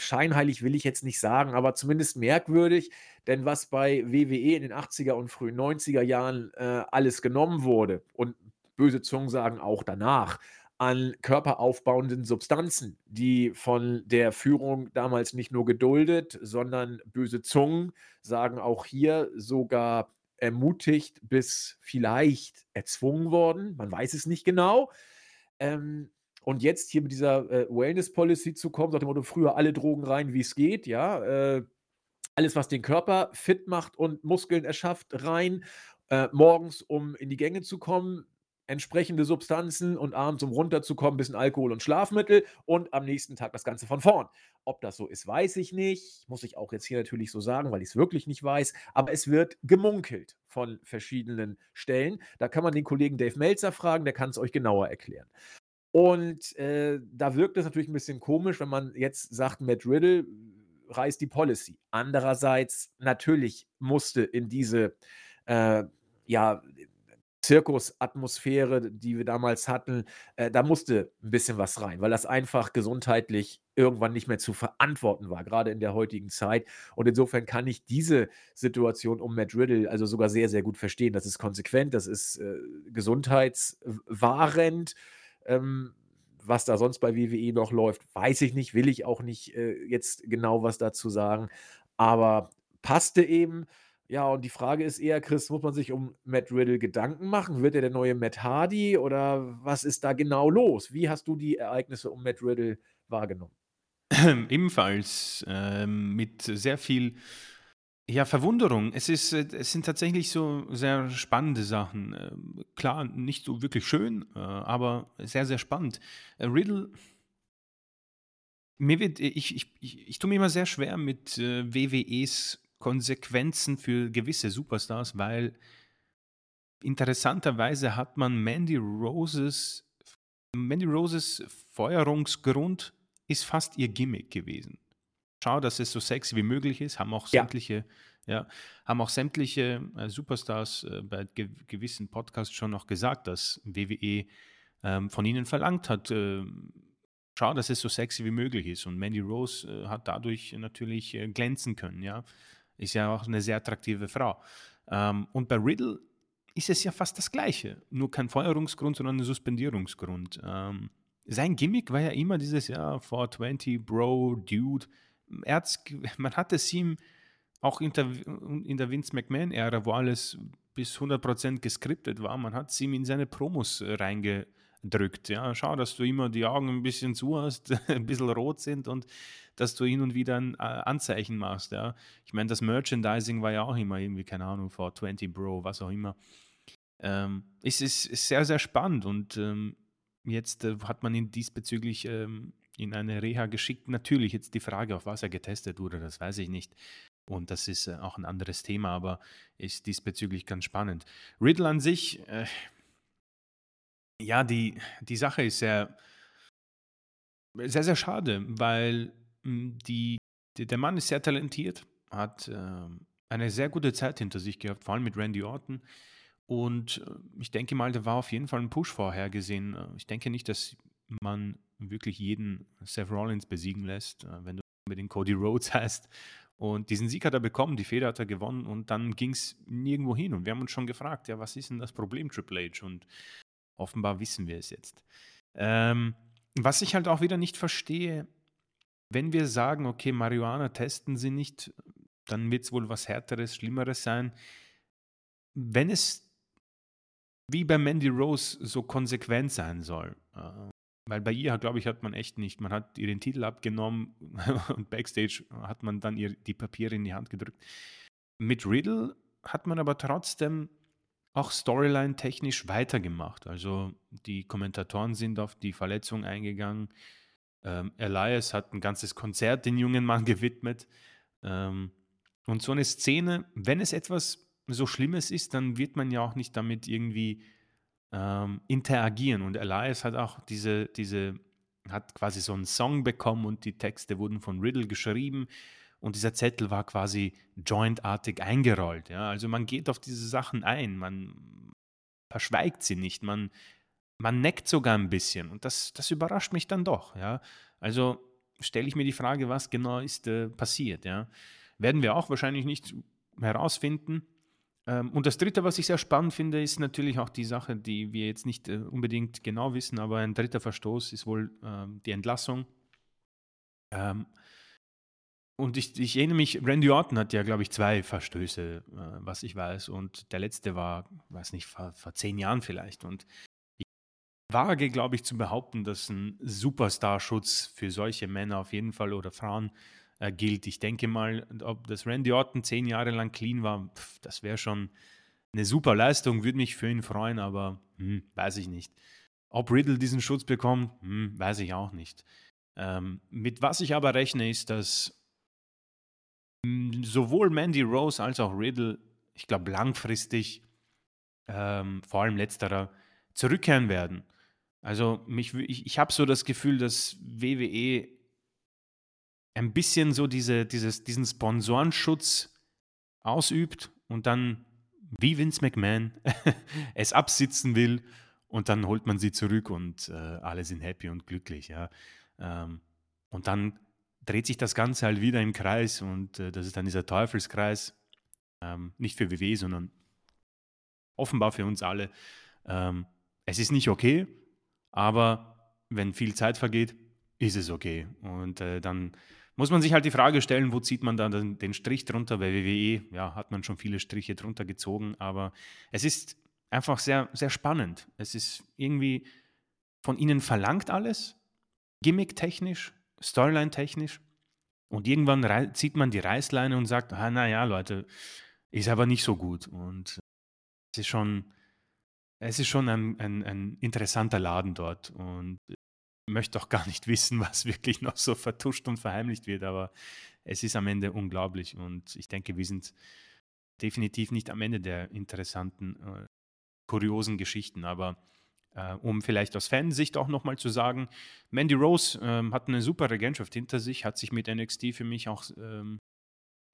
scheinheilig will ich jetzt nicht sagen, aber zumindest merkwürdig, denn was bei WWE in den 80er und frühen 90er Jahren äh, alles genommen wurde und böse Zungen sagen auch danach, an körperaufbauenden Substanzen, die von der Führung damals nicht nur geduldet, sondern böse Zungen sagen auch hier sogar ermutigt bis vielleicht erzwungen worden. Man weiß es nicht genau. Ähm, und jetzt hier mit dieser äh, Wellness-Policy zu kommen, sagt dem Motto, früher alle Drogen rein, wie es geht, ja. Äh, alles, was den Körper fit macht und Muskeln erschafft, rein. Äh, morgens, um in die Gänge zu kommen, entsprechende Substanzen und abends, um runterzukommen, ein bisschen Alkohol und Schlafmittel und am nächsten Tag das Ganze von vorn. Ob das so ist, weiß ich nicht. Muss ich auch jetzt hier natürlich so sagen, weil ich es wirklich nicht weiß. Aber es wird gemunkelt von verschiedenen Stellen. Da kann man den Kollegen Dave Melzer fragen, der kann es euch genauer erklären. Und äh, da wirkt es natürlich ein bisschen komisch, wenn man jetzt sagt, Matt Riddle reißt die Policy. Andererseits, natürlich musste in diese äh, ja, Zirkusatmosphäre, die wir damals hatten, äh, da musste ein bisschen was rein, weil das einfach gesundheitlich irgendwann nicht mehr zu verantworten war, gerade in der heutigen Zeit. Und insofern kann ich diese Situation um Matt Riddle also sogar sehr, sehr gut verstehen. Das ist konsequent, das ist äh, gesundheitswahrend. Ähm, was da sonst bei WWE noch läuft, weiß ich nicht, will ich auch nicht äh, jetzt genau was dazu sagen. Aber passte eben. Ja, und die Frage ist eher, Chris, muss man sich um Matt Riddle Gedanken machen? Wird er der neue Matt Hardy oder was ist da genau los? Wie hast du die Ereignisse um Matt Riddle wahrgenommen? Ebenfalls ähm, mit sehr viel ja, Verwunderung. Es, ist, äh, es sind tatsächlich so sehr spannende Sachen. Ähm, klar, nicht so wirklich schön, äh, aber sehr, sehr spannend. Äh, Riddle mir wird, ich, ich, ich, ich tue mir immer sehr schwer mit WWEs Konsequenzen für gewisse Superstars, weil interessanterweise hat man Mandy Roses, Mandy Roses Feuerungsgrund ist fast ihr Gimmick gewesen. Schau, dass es so sexy wie möglich ist, haben auch sämtliche, ja, haben auch sämtliche äh, Superstars äh, bei ge gewissen Podcasts schon noch gesagt, dass WWE ähm, von ihnen verlangt hat, äh, schau, dass es so sexy wie möglich ist. Und Mandy Rose äh, hat dadurch natürlich äh, glänzen können, ja. Ist ja auch eine sehr attraktive Frau. Ähm, und bei Riddle ist es ja fast das Gleiche. Nur kein Feuerungsgrund, sondern ein Suspendierungsgrund. Ähm, sein Gimmick war ja immer dieses, ja, 420, Bro, Dude. man hat es ihm auch in der, in der Vince McMahon-Ära, wo alles bis 100% geskriptet war, man hat es ihm in seine Promos reingedrückt. Ja, schau, dass du immer die Augen ein bisschen zu hast, ein bisschen rot sind und dass du hin und wieder ein äh, Anzeichen machst. Ja. Ich meine, das Merchandising war ja auch immer irgendwie, keine Ahnung, vor 20 Bro, was auch immer. Ähm, es ist, ist, sehr, sehr spannend und ähm, jetzt äh, hat man ihn diesbezüglich ähm, in eine Reha geschickt. Natürlich jetzt die Frage, auf was er getestet wurde, das weiß ich nicht. Und das ist äh, auch ein anderes Thema, aber ist diesbezüglich ganz spannend. Riddle an sich, äh, ja, die, die Sache ist sehr, sehr, sehr schade, weil hm, die, die, der Mann ist sehr talentiert, hat äh, eine sehr gute Zeit hinter sich gehabt, vor allem mit Randy Orton. Und äh, ich denke mal, da war auf jeden Fall ein Push vorhergesehen. Äh, ich denke nicht, dass man wirklich jeden Seth Rollins besiegen lässt, äh, wenn du mit den Cody Rhodes hast. Und diesen Sieg hat er bekommen, die Feder hat er gewonnen und dann ging es nirgendwo hin. Und wir haben uns schon gefragt, ja, was ist denn das Problem, Triple H? Und offenbar wissen wir es jetzt. Ähm, was ich halt auch wieder nicht verstehe, wenn wir sagen, okay, Marihuana testen sie nicht, dann wird es wohl was Härteres, Schlimmeres sein. Wenn es wie bei Mandy Rose so konsequent sein soll, äh, weil bei ihr, glaube ich, hat man echt nicht, man hat ihr den Titel abgenommen und backstage hat man dann ihr die Papiere in die Hand gedrückt. Mit Riddle hat man aber trotzdem auch Storyline-technisch weitergemacht. Also die Kommentatoren sind auf die Verletzung eingegangen. Ähm, Elias hat ein ganzes Konzert den jungen Mann gewidmet. Ähm, und so eine Szene, wenn es etwas so Schlimmes ist, dann wird man ja auch nicht damit irgendwie ähm, interagieren. Und Elias hat auch diese, diese hat quasi so einen Song bekommen und die Texte wurden von Riddle geschrieben und dieser Zettel war quasi jointartig eingerollt. Ja? Also man geht auf diese Sachen ein, man verschweigt sie nicht, man, man neckt sogar ein bisschen und das, das überrascht mich dann doch. Ja? Also stelle ich mir die Frage, was genau ist äh, passiert. Ja? Werden wir auch wahrscheinlich nicht herausfinden. Ähm, und das Dritte, was ich sehr spannend finde, ist natürlich auch die Sache, die wir jetzt nicht äh, unbedingt genau wissen, aber ein dritter Verstoß ist wohl ähm, die Entlassung. Ähm, und ich, ich, erinnere mich, Randy Orton hat ja, glaube ich, zwei Verstöße, äh, was ich weiß. Und der letzte war, weiß nicht, vor, vor zehn Jahren vielleicht. Und ich wage, glaube ich, zu behaupten, dass ein Superstar-Schutz für solche Männer auf jeden Fall oder Frauen äh, gilt. Ich denke mal, ob das Randy Orton zehn Jahre lang clean war, pf, das wäre schon eine super Leistung, würde mich für ihn freuen, aber hm, weiß ich nicht. Ob Riddle diesen Schutz bekommt, hm, weiß ich auch nicht. Ähm, mit was ich aber rechne, ist, dass sowohl Mandy Rose als auch Riddle, ich glaube, langfristig, ähm, vor allem letzterer, zurückkehren werden. Also mich, ich, ich habe so das Gefühl, dass WWE ein bisschen so diese, dieses, diesen Sponsorenschutz ausübt und dann wie Vince McMahon es absitzen will und dann holt man sie zurück und äh, alle sind happy und glücklich. Ja. Ähm, und dann dreht sich das Ganze halt wieder im Kreis und äh, das ist dann dieser Teufelskreis, ähm, nicht für WW, sondern offenbar für uns alle. Ähm, es ist nicht okay, aber wenn viel Zeit vergeht, ist es okay. Und äh, dann muss man sich halt die Frage stellen, wo zieht man dann den, den Strich drunter? Bei WWE, ja, hat man schon viele Striche drunter gezogen, aber es ist einfach sehr, sehr spannend. Es ist irgendwie von ihnen verlangt alles, gimmicktechnisch, Storyline-technisch. Und irgendwann zieht man die Reißleine und sagt, ah, naja, Leute, ist aber nicht so gut. Und es ist schon, es ist schon ein, ein, ein interessanter Laden dort. Und ich möchte auch gar nicht wissen, was wirklich noch so vertuscht und verheimlicht wird. Aber es ist am Ende unglaublich. Und ich denke, wir sind definitiv nicht am Ende der interessanten, äh, kuriosen Geschichten. Aber äh, um vielleicht aus Fansicht auch nochmal zu sagen, Mandy Rose ähm, hat eine super Regentschaft hinter sich, hat sich mit NXT für mich auch ähm,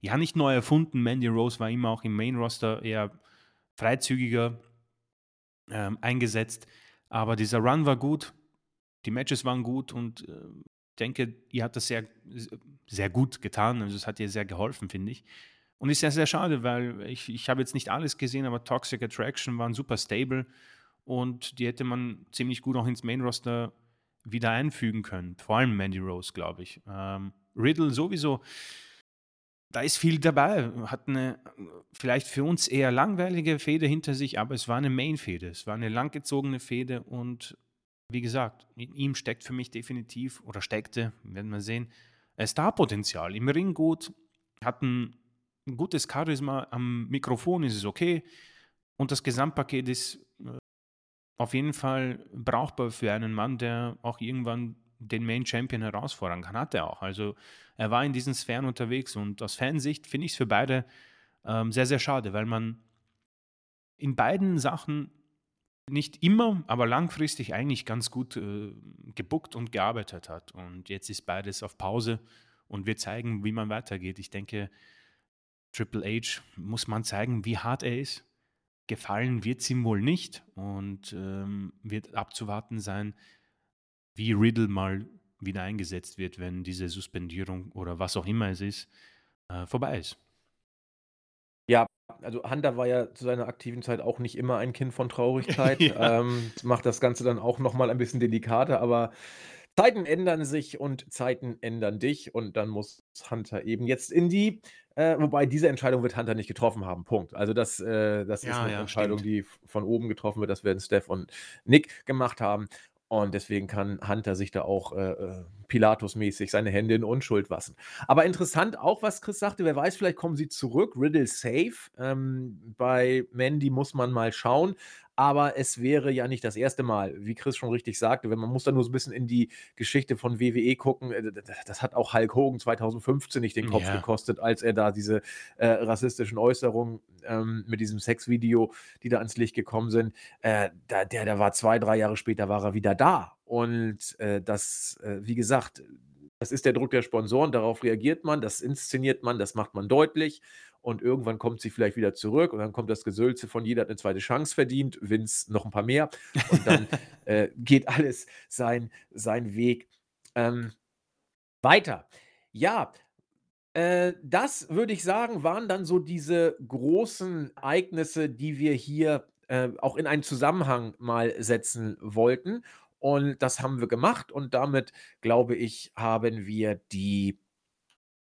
ja nicht neu erfunden. Mandy Rose war immer auch im Main Roster eher freizügiger ähm, eingesetzt, aber dieser Run war gut, die Matches waren gut und äh, denke, ihr hat das sehr, sehr gut getan. Also es hat ihr sehr geholfen, finde ich. Und ist ja sehr schade, weil ich, ich habe jetzt nicht alles gesehen, aber Toxic Attraction waren super stable und die hätte man ziemlich gut auch ins Main-Roster wieder einfügen können. Vor allem Mandy Rose, glaube ich. Ähm, Riddle sowieso, da ist viel dabei. Hat eine vielleicht für uns eher langweilige Fehde hinter sich, aber es war eine Main-Fehde. Es war eine langgezogene Fehde und wie gesagt, in ihm steckt für mich definitiv oder steckte, werden wir sehen, Star-Potenzial. Im Ring gut, hat ein gutes Charisma, am Mikrofon ist es okay und das Gesamtpaket ist auf jeden Fall brauchbar für einen Mann, der auch irgendwann den Main Champion herausfordern kann. Hat er auch. Also er war in diesen Sphären unterwegs und aus Fansicht finde ich es für beide ähm, sehr, sehr schade, weil man in beiden Sachen nicht immer, aber langfristig eigentlich ganz gut äh, gebuckt und gearbeitet hat. Und jetzt ist beides auf Pause und wir zeigen, wie man weitergeht. Ich denke, Triple H muss man zeigen, wie hart er ist gefallen wird es ihm wohl nicht und ähm, wird abzuwarten sein, wie Riddle mal wieder eingesetzt wird, wenn diese Suspendierung oder was auch immer es ist, äh, vorbei ist. Ja, also Hunter war ja zu seiner aktiven Zeit auch nicht immer ein Kind von Traurigkeit. ja. ähm, macht das Ganze dann auch nochmal ein bisschen delikater, aber Zeiten ändern sich und Zeiten ändern dich und dann muss Hunter eben jetzt in die äh, wobei diese Entscheidung wird Hunter nicht getroffen haben, Punkt. Also das, äh, das ist eine ja, Entscheidung, stimmt. die von oben getroffen wird. Das werden Steph und Nick gemacht haben. Und deswegen kann Hunter sich da auch äh, äh, Pilatus-mäßig seine Hände in Unschuld waschen. Aber interessant auch, was Chris sagte, wer weiß, vielleicht kommen sie zurück. Riddle safe. Ähm, bei Mandy muss man mal schauen. Aber es wäre ja nicht das erste Mal, wie Chris schon richtig sagte, wenn man muss da nur so ein bisschen in die Geschichte von WWE gucken, äh, das hat auch Hulk Hogan 2015 nicht den Kopf Ja. gekostet, als er da diese äh, rassistischen Äußerungen ähm, mit diesem Sexvideo, die da ans Licht gekommen sind, äh, da, der, der war zwei, drei Jahre später war er wieder da. Und äh, das, äh, wie gesagt, das ist der Druck der Sponsoren, darauf reagiert man, das inszeniert man, das macht man deutlich und irgendwann kommt sie vielleicht wieder zurück und dann kommt das Gesülze von jeder hat eine zweite Chance verdient, Vince noch ein paar mehr und dann äh, geht alles sein, sein Weg ähm, weiter. Ja, äh, das würde ich sagen, waren dann so diese großen Ereignisse, die wir hier äh, auch in einen Zusammenhang mal setzen wollten. Und das haben wir gemacht und damit, glaube ich, haben wir die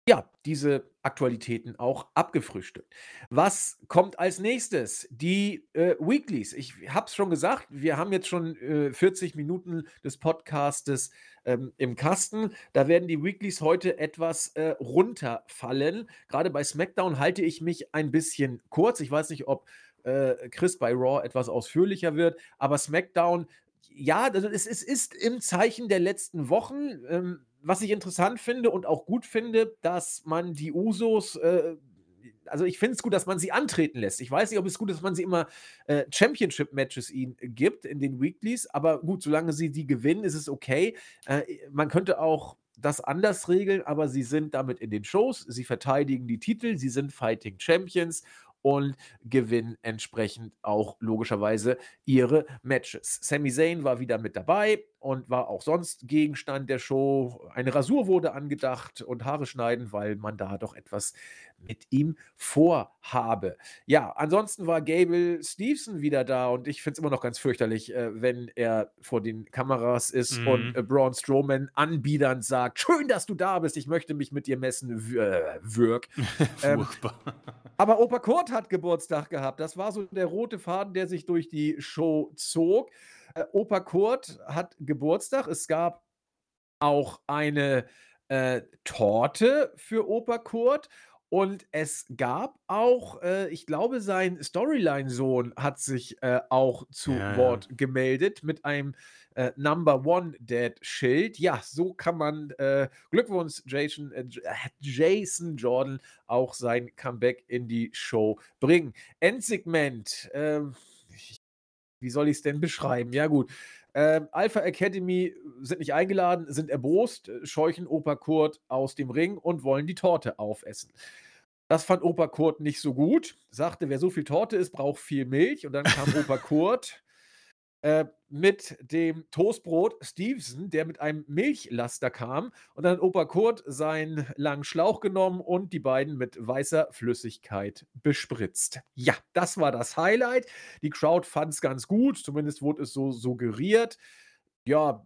ja, diese Aktualitäten auch abgefrühstückt. Was kommt als nächstes? Die äh, Weeklies. Ich habe es schon gesagt, wir haben jetzt schon äh, 40 Minuten des Podcastes ähm, im Kasten. Da werden die Weeklies heute etwas äh, runterfallen. Gerade bei SmackDown halte ich mich ein bisschen kurz. Ich weiß nicht, ob äh, Chris bei Raw etwas ausführlicher wird, aber SmackDown, ja, also es, es ist im Zeichen der letzten Wochen. Was ich interessant finde und auch gut finde, dass man die Usos, äh, also ich finde es gut, dass man sie antreten lässt. Ich weiß nicht, ob es gut ist, dass man sie immer äh, Championship-Matches ihnen gibt in den Weeklies, aber gut, solange sie die gewinnen, ist es okay. Äh, man könnte auch das anders regeln, aber sie sind damit in den Shows, sie verteidigen die Titel, sie sind Fighting Champions und gewinnen entsprechend auch logischerweise ihre Matches. Sami Zayn war wieder mit dabei und war auch sonst Gegenstand der Show. Eine Rasur wurde angedacht und Haare schneiden, weil man da doch etwas mit ihm vorhabe. Ja, ansonsten war Gable Stevenson wieder da und ich finde es immer noch ganz fürchterlich, äh, wenn er vor den Kameras ist Mhm. und äh, Braun Strowman anbiedernd sagt: Schön, dass du da bist, ich möchte mich mit dir messen, w- äh, Wirk. Ähm, aber Opa Kurt hat Geburtstag gehabt. Das war so der rote Faden, der sich durch die Show zog. Äh, Opa Kurt hat Geburtstag. Es gab auch eine äh, Torte für Opa Kurt. Und es gab auch, äh, ich glaube, sein Storyline-Sohn hat sich äh, auch zu Ja, ja. Wort gemeldet mit einem äh, Number One Dad-Schild. Ja, so kann man äh, Glückwunsch Jason, äh, äh, Jason Jordan auch sein Comeback in die Show bringen. Endsegment. ich- wie soll ich es denn beschreiben? Ja, gut. Ähm, Alpha Academy sind nicht eingeladen, sind erbost, äh, scheuchen Opa Kurt aus dem Ring und wollen die Torte aufessen. Das fand Opa Kurt nicht so gut. Sagte, wer so viel Torte isst, braucht viel Milch. Und dann kam Opa Kurt äh, mit dem Toastbrot Stevenson, der mit einem Milchlaster kam. Und dann hat Opa Kurt seinen langen Schlauch genommen und die beiden mit weißer Flüssigkeit bespritzt. Ja, das war das Highlight. Die Crowd fand es ganz gut, zumindest wurde es so suggeriert. Ja,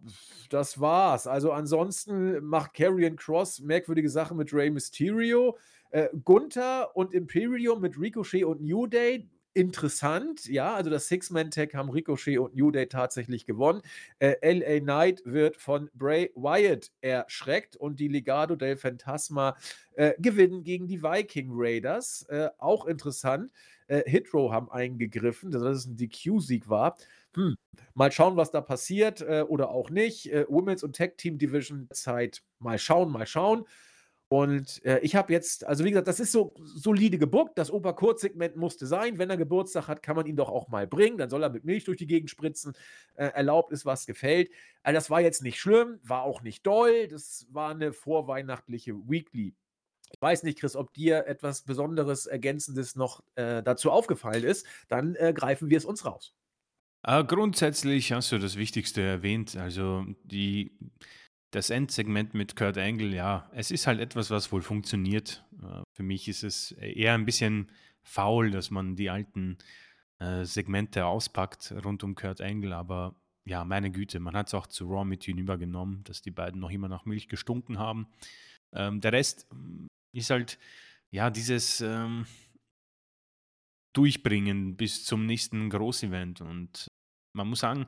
das war's. Also ansonsten macht Karrion Cross merkwürdige Sachen mit Rey Mysterio. Äh, Gunther und Imperium mit Ricochet und New Day. Interessant, ja, also das Six-Man-Tag haben Ricochet und New Day tatsächlich gewonnen. Äh, LA Knight wird von Bray Wyatt erschreckt und die Legado del Fantasma äh, gewinnen gegen die Viking Raiders. Äh, auch interessant. Äh, Hitro haben eingegriffen, dass es ein DQ-Sieg war. Hm. Mal schauen, was da passiert äh, oder auch nicht. Äh, Women's und Tag Team Division Zeit. Mal schauen, mal schauen. Und äh, ich habe jetzt, also wie gesagt, das ist so solide gebuckt. Das Opa-Kurz-Segment musste sein. Wenn er Geburtstag hat, kann man ihn doch auch mal bringen. Dann soll er mit Milch durch die Gegend spritzen. Äh, erlaubt ist, was gefällt. Also das war jetzt nicht schlimm, war auch nicht doll. Das war eine vorweihnachtliche Weekly. Ich weiß nicht, Chris, ob dir etwas Besonderes, Ergänzendes noch äh, dazu aufgefallen ist. Dann äh, greifen wir es uns raus. Äh, grundsätzlich hast du das Wichtigste erwähnt. Also die, das Endsegment mit Kurt Angle, ja, es ist halt etwas, was wohl funktioniert. Äh, für mich ist es eher ein bisschen faul, dass man die alten äh, Segmente auspackt rund um Kurt Angle, aber ja, meine Güte, man hat es auch zu Raw mit hinübergenommen, dass die beiden noch immer nach Milch gestunken haben. Ähm, der Rest mm, ist halt, ja, dieses ähm, Durchbringen bis zum nächsten Großevent und man muss sagen,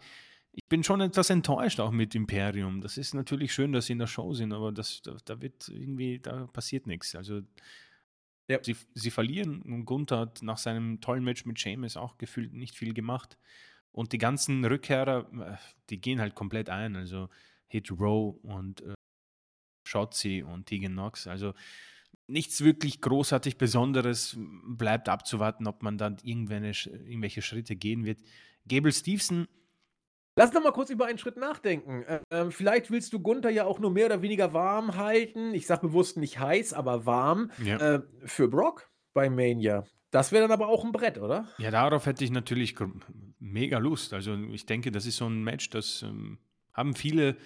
ich bin schon etwas enttäuscht auch mit Imperium. Das ist natürlich schön, dass sie in der Show sind, aber das, da, da wird irgendwie, da passiert nichts. Also Ja. sie, sie verlieren und Gunther hat nach seinem tollen Match mit Sheamus auch gefühlt nicht viel gemacht. Und die ganzen Rückkehrer, äh, die gehen halt komplett ein. Also Hit Row und äh, Shotzi und Tegan Knox. Also nichts wirklich großartig Besonderes. Bleibt abzuwarten, ob man dann irgendwelche Schritte gehen wird. Gable Stevenson. Lass noch mal kurz über einen Schritt nachdenken. Ähm, vielleicht willst du Gunther ja auch nur mehr oder weniger warm halten. Ich sag bewusst nicht heiß, aber warm. Ja. Äh, für Brock bei Mania. Das wäre dann aber auch ein Brett, oder? Ja, darauf hätte ich natürlich mega Lust. Also ich denke, das ist so ein Match, das ähm, haben viele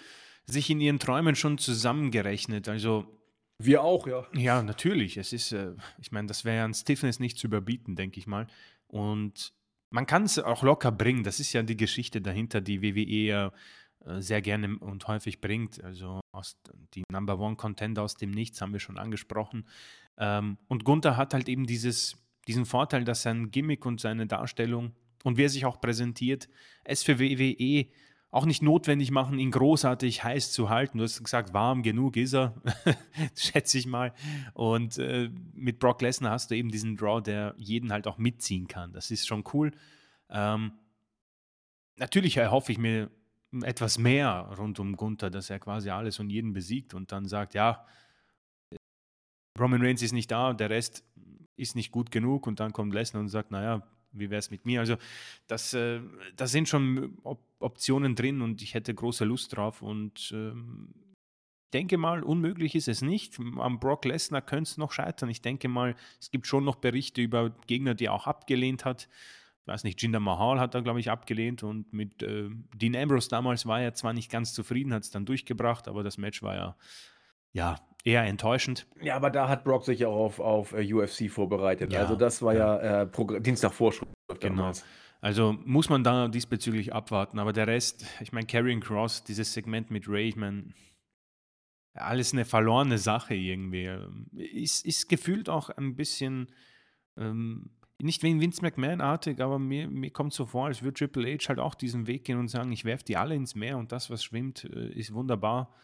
sich in ihren Träumen schon zusammengerechnet. Also wir auch, ja. Ja, natürlich. Es ist, äh, ich meine, das wäre ja an Stiffness nicht zu überbieten, denke ich mal. Und man kann es auch locker bringen. Das ist ja die Geschichte dahinter, die WWE äh, sehr gerne und häufig bringt. Also aus, die Number One Contender aus dem Nichts haben wir schon angesprochen. Ähm, und Gunther hat halt eben dieses, diesen Vorteil, dass sein Gimmick und seine Darstellung und wie er sich auch präsentiert, es für WWE auch nicht notwendig machen, ihn großartig heiß zu halten. Du hast gesagt, warm genug ist er, schätze ich mal. Und äh, mit Brock Lesnar hast du eben diesen Draw, der jeden halt auch mitziehen kann. Das ist schon cool. Ähm, natürlich erhoffe ich mir etwas mehr rund um Gunther, dass er quasi alles und jeden besiegt und dann sagt, ja, Roman Reigns ist nicht da, der Rest ist nicht gut genug und dann kommt Lesnar und sagt, naja, wie wäre es mit mir? Also das, äh, da sind schon Op Optionen drin und ich hätte große Lust drauf und ähm, denke mal, unmöglich ist es nicht. Am Brock Lesnar könnte es noch scheitern. Ich denke mal, es gibt schon noch Berichte über Gegner, die er auch abgelehnt hat. Ich weiß nicht, Jinder Mahal hat er, glaube ich, abgelehnt und mit äh, Dean Ambrose damals war er zwar nicht ganz zufrieden, hat es dann durchgebracht, aber das Match war ja, ja eher enttäuschend. Ja, aber da hat Brock sich auch auf, auf äh, UFC vorbereitet. Ja, also das war ja, ja äh, Dienstag Vorschrift. Genau. Also muss man da diesbezüglich abwarten. Aber der Rest, ich meine, Carrying Cross, dieses Segment mit Ray, ich meine, alles eine verlorene Sache irgendwie. Ist, ist gefühlt auch ein bisschen, ähm, nicht wie Vince McMahon-artig, aber mir, mir kommt so vor, als würde Triple H halt auch diesen Weg gehen und sagen, ich werfe die alle ins Meer und das, was schwimmt, äh, ist wunderbar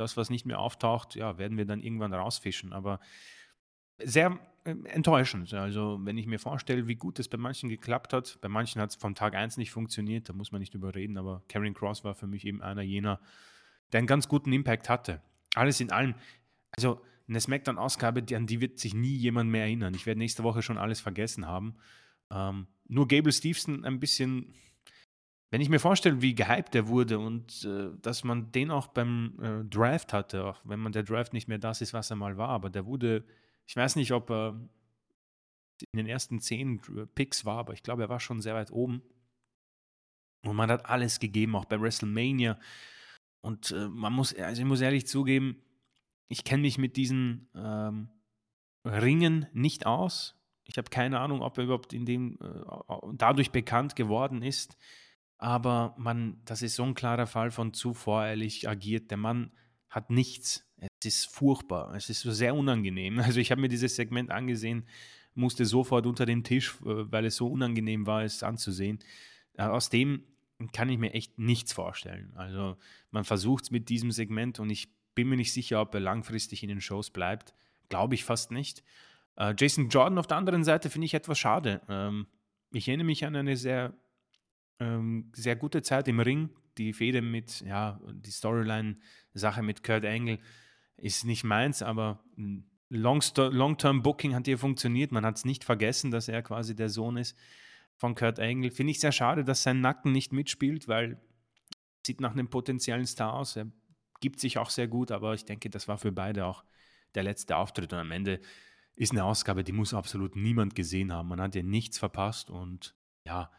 das, was nicht mehr auftaucht, ja, werden wir dann irgendwann rausfischen. Aber sehr äh, enttäuschend. Also, wenn ich mir vorstelle, wie gut es bei manchen geklappt hat, bei manchen hat es von Tag 1 nicht funktioniert, da muss man nicht überreden, aber Karen Cross war für mich eben einer jener, der einen ganz guten Impact hatte. Alles in allem, also eine Smackdown-Ausgabe, an die wird sich nie jemand mehr erinnern. Ich werde nächste Woche schon alles vergessen haben. Ähm, nur Gable Stevenson ein bisschen wenn ich mir vorstelle, wie gehypt der wurde und äh, dass man den auch beim äh, Draft hatte, auch wenn man der Draft nicht mehr das ist, was er mal war, aber der wurde, ich weiß nicht, ob er in den ersten zehn Picks war, aber ich glaube, er war schon sehr weit oben. Und man hat alles gegeben, auch bei WrestleMania. Und äh, man muss, also ich muss ehrlich zugeben, ich kenne mich mit diesen ähm, Ringen nicht aus. Ich habe keine Ahnung, ob er überhaupt in dem äh, dadurch bekannt geworden ist aber man, das ist so ein klarer Fall von zu voreilig agiert. Der Mann hat nichts. Es ist furchtbar. Es ist so sehr unangenehm. Also ich habe mir dieses Segment angesehen, musste sofort unter den Tisch, äh, weil es so unangenehm war, es anzusehen. Äh, aus dem kann ich mir echt nichts vorstellen. Also man versucht es mit diesem Segment und ich bin mir nicht sicher, ob er langfristig in den Shows bleibt. Glaube ich fast nicht. Äh, Jason Jordan auf der anderen Seite finde ich etwas schade. Ähm, ich erinnere mich an eine sehr ähm, sehr gute Zeit im Ring. Die Fehde mit, ja, die Storyline-Sache mit Kurt Angle ist nicht meins, aber Long-Term-Booking hat hier funktioniert. Man hat es nicht vergessen, dass er quasi der Sohn ist von Kurt Angle. Finde ich sehr schade, dass sein Nacken nicht mitspielt, weil sieht nach einem potenziellen Star aus. Er gibt sich auch sehr gut, aber ich denke, das war für beide auch der letzte Auftritt. Und am Ende ist eine Ausgabe, die muss absolut niemand gesehen haben. Man hat ja nichts verpasst und ja,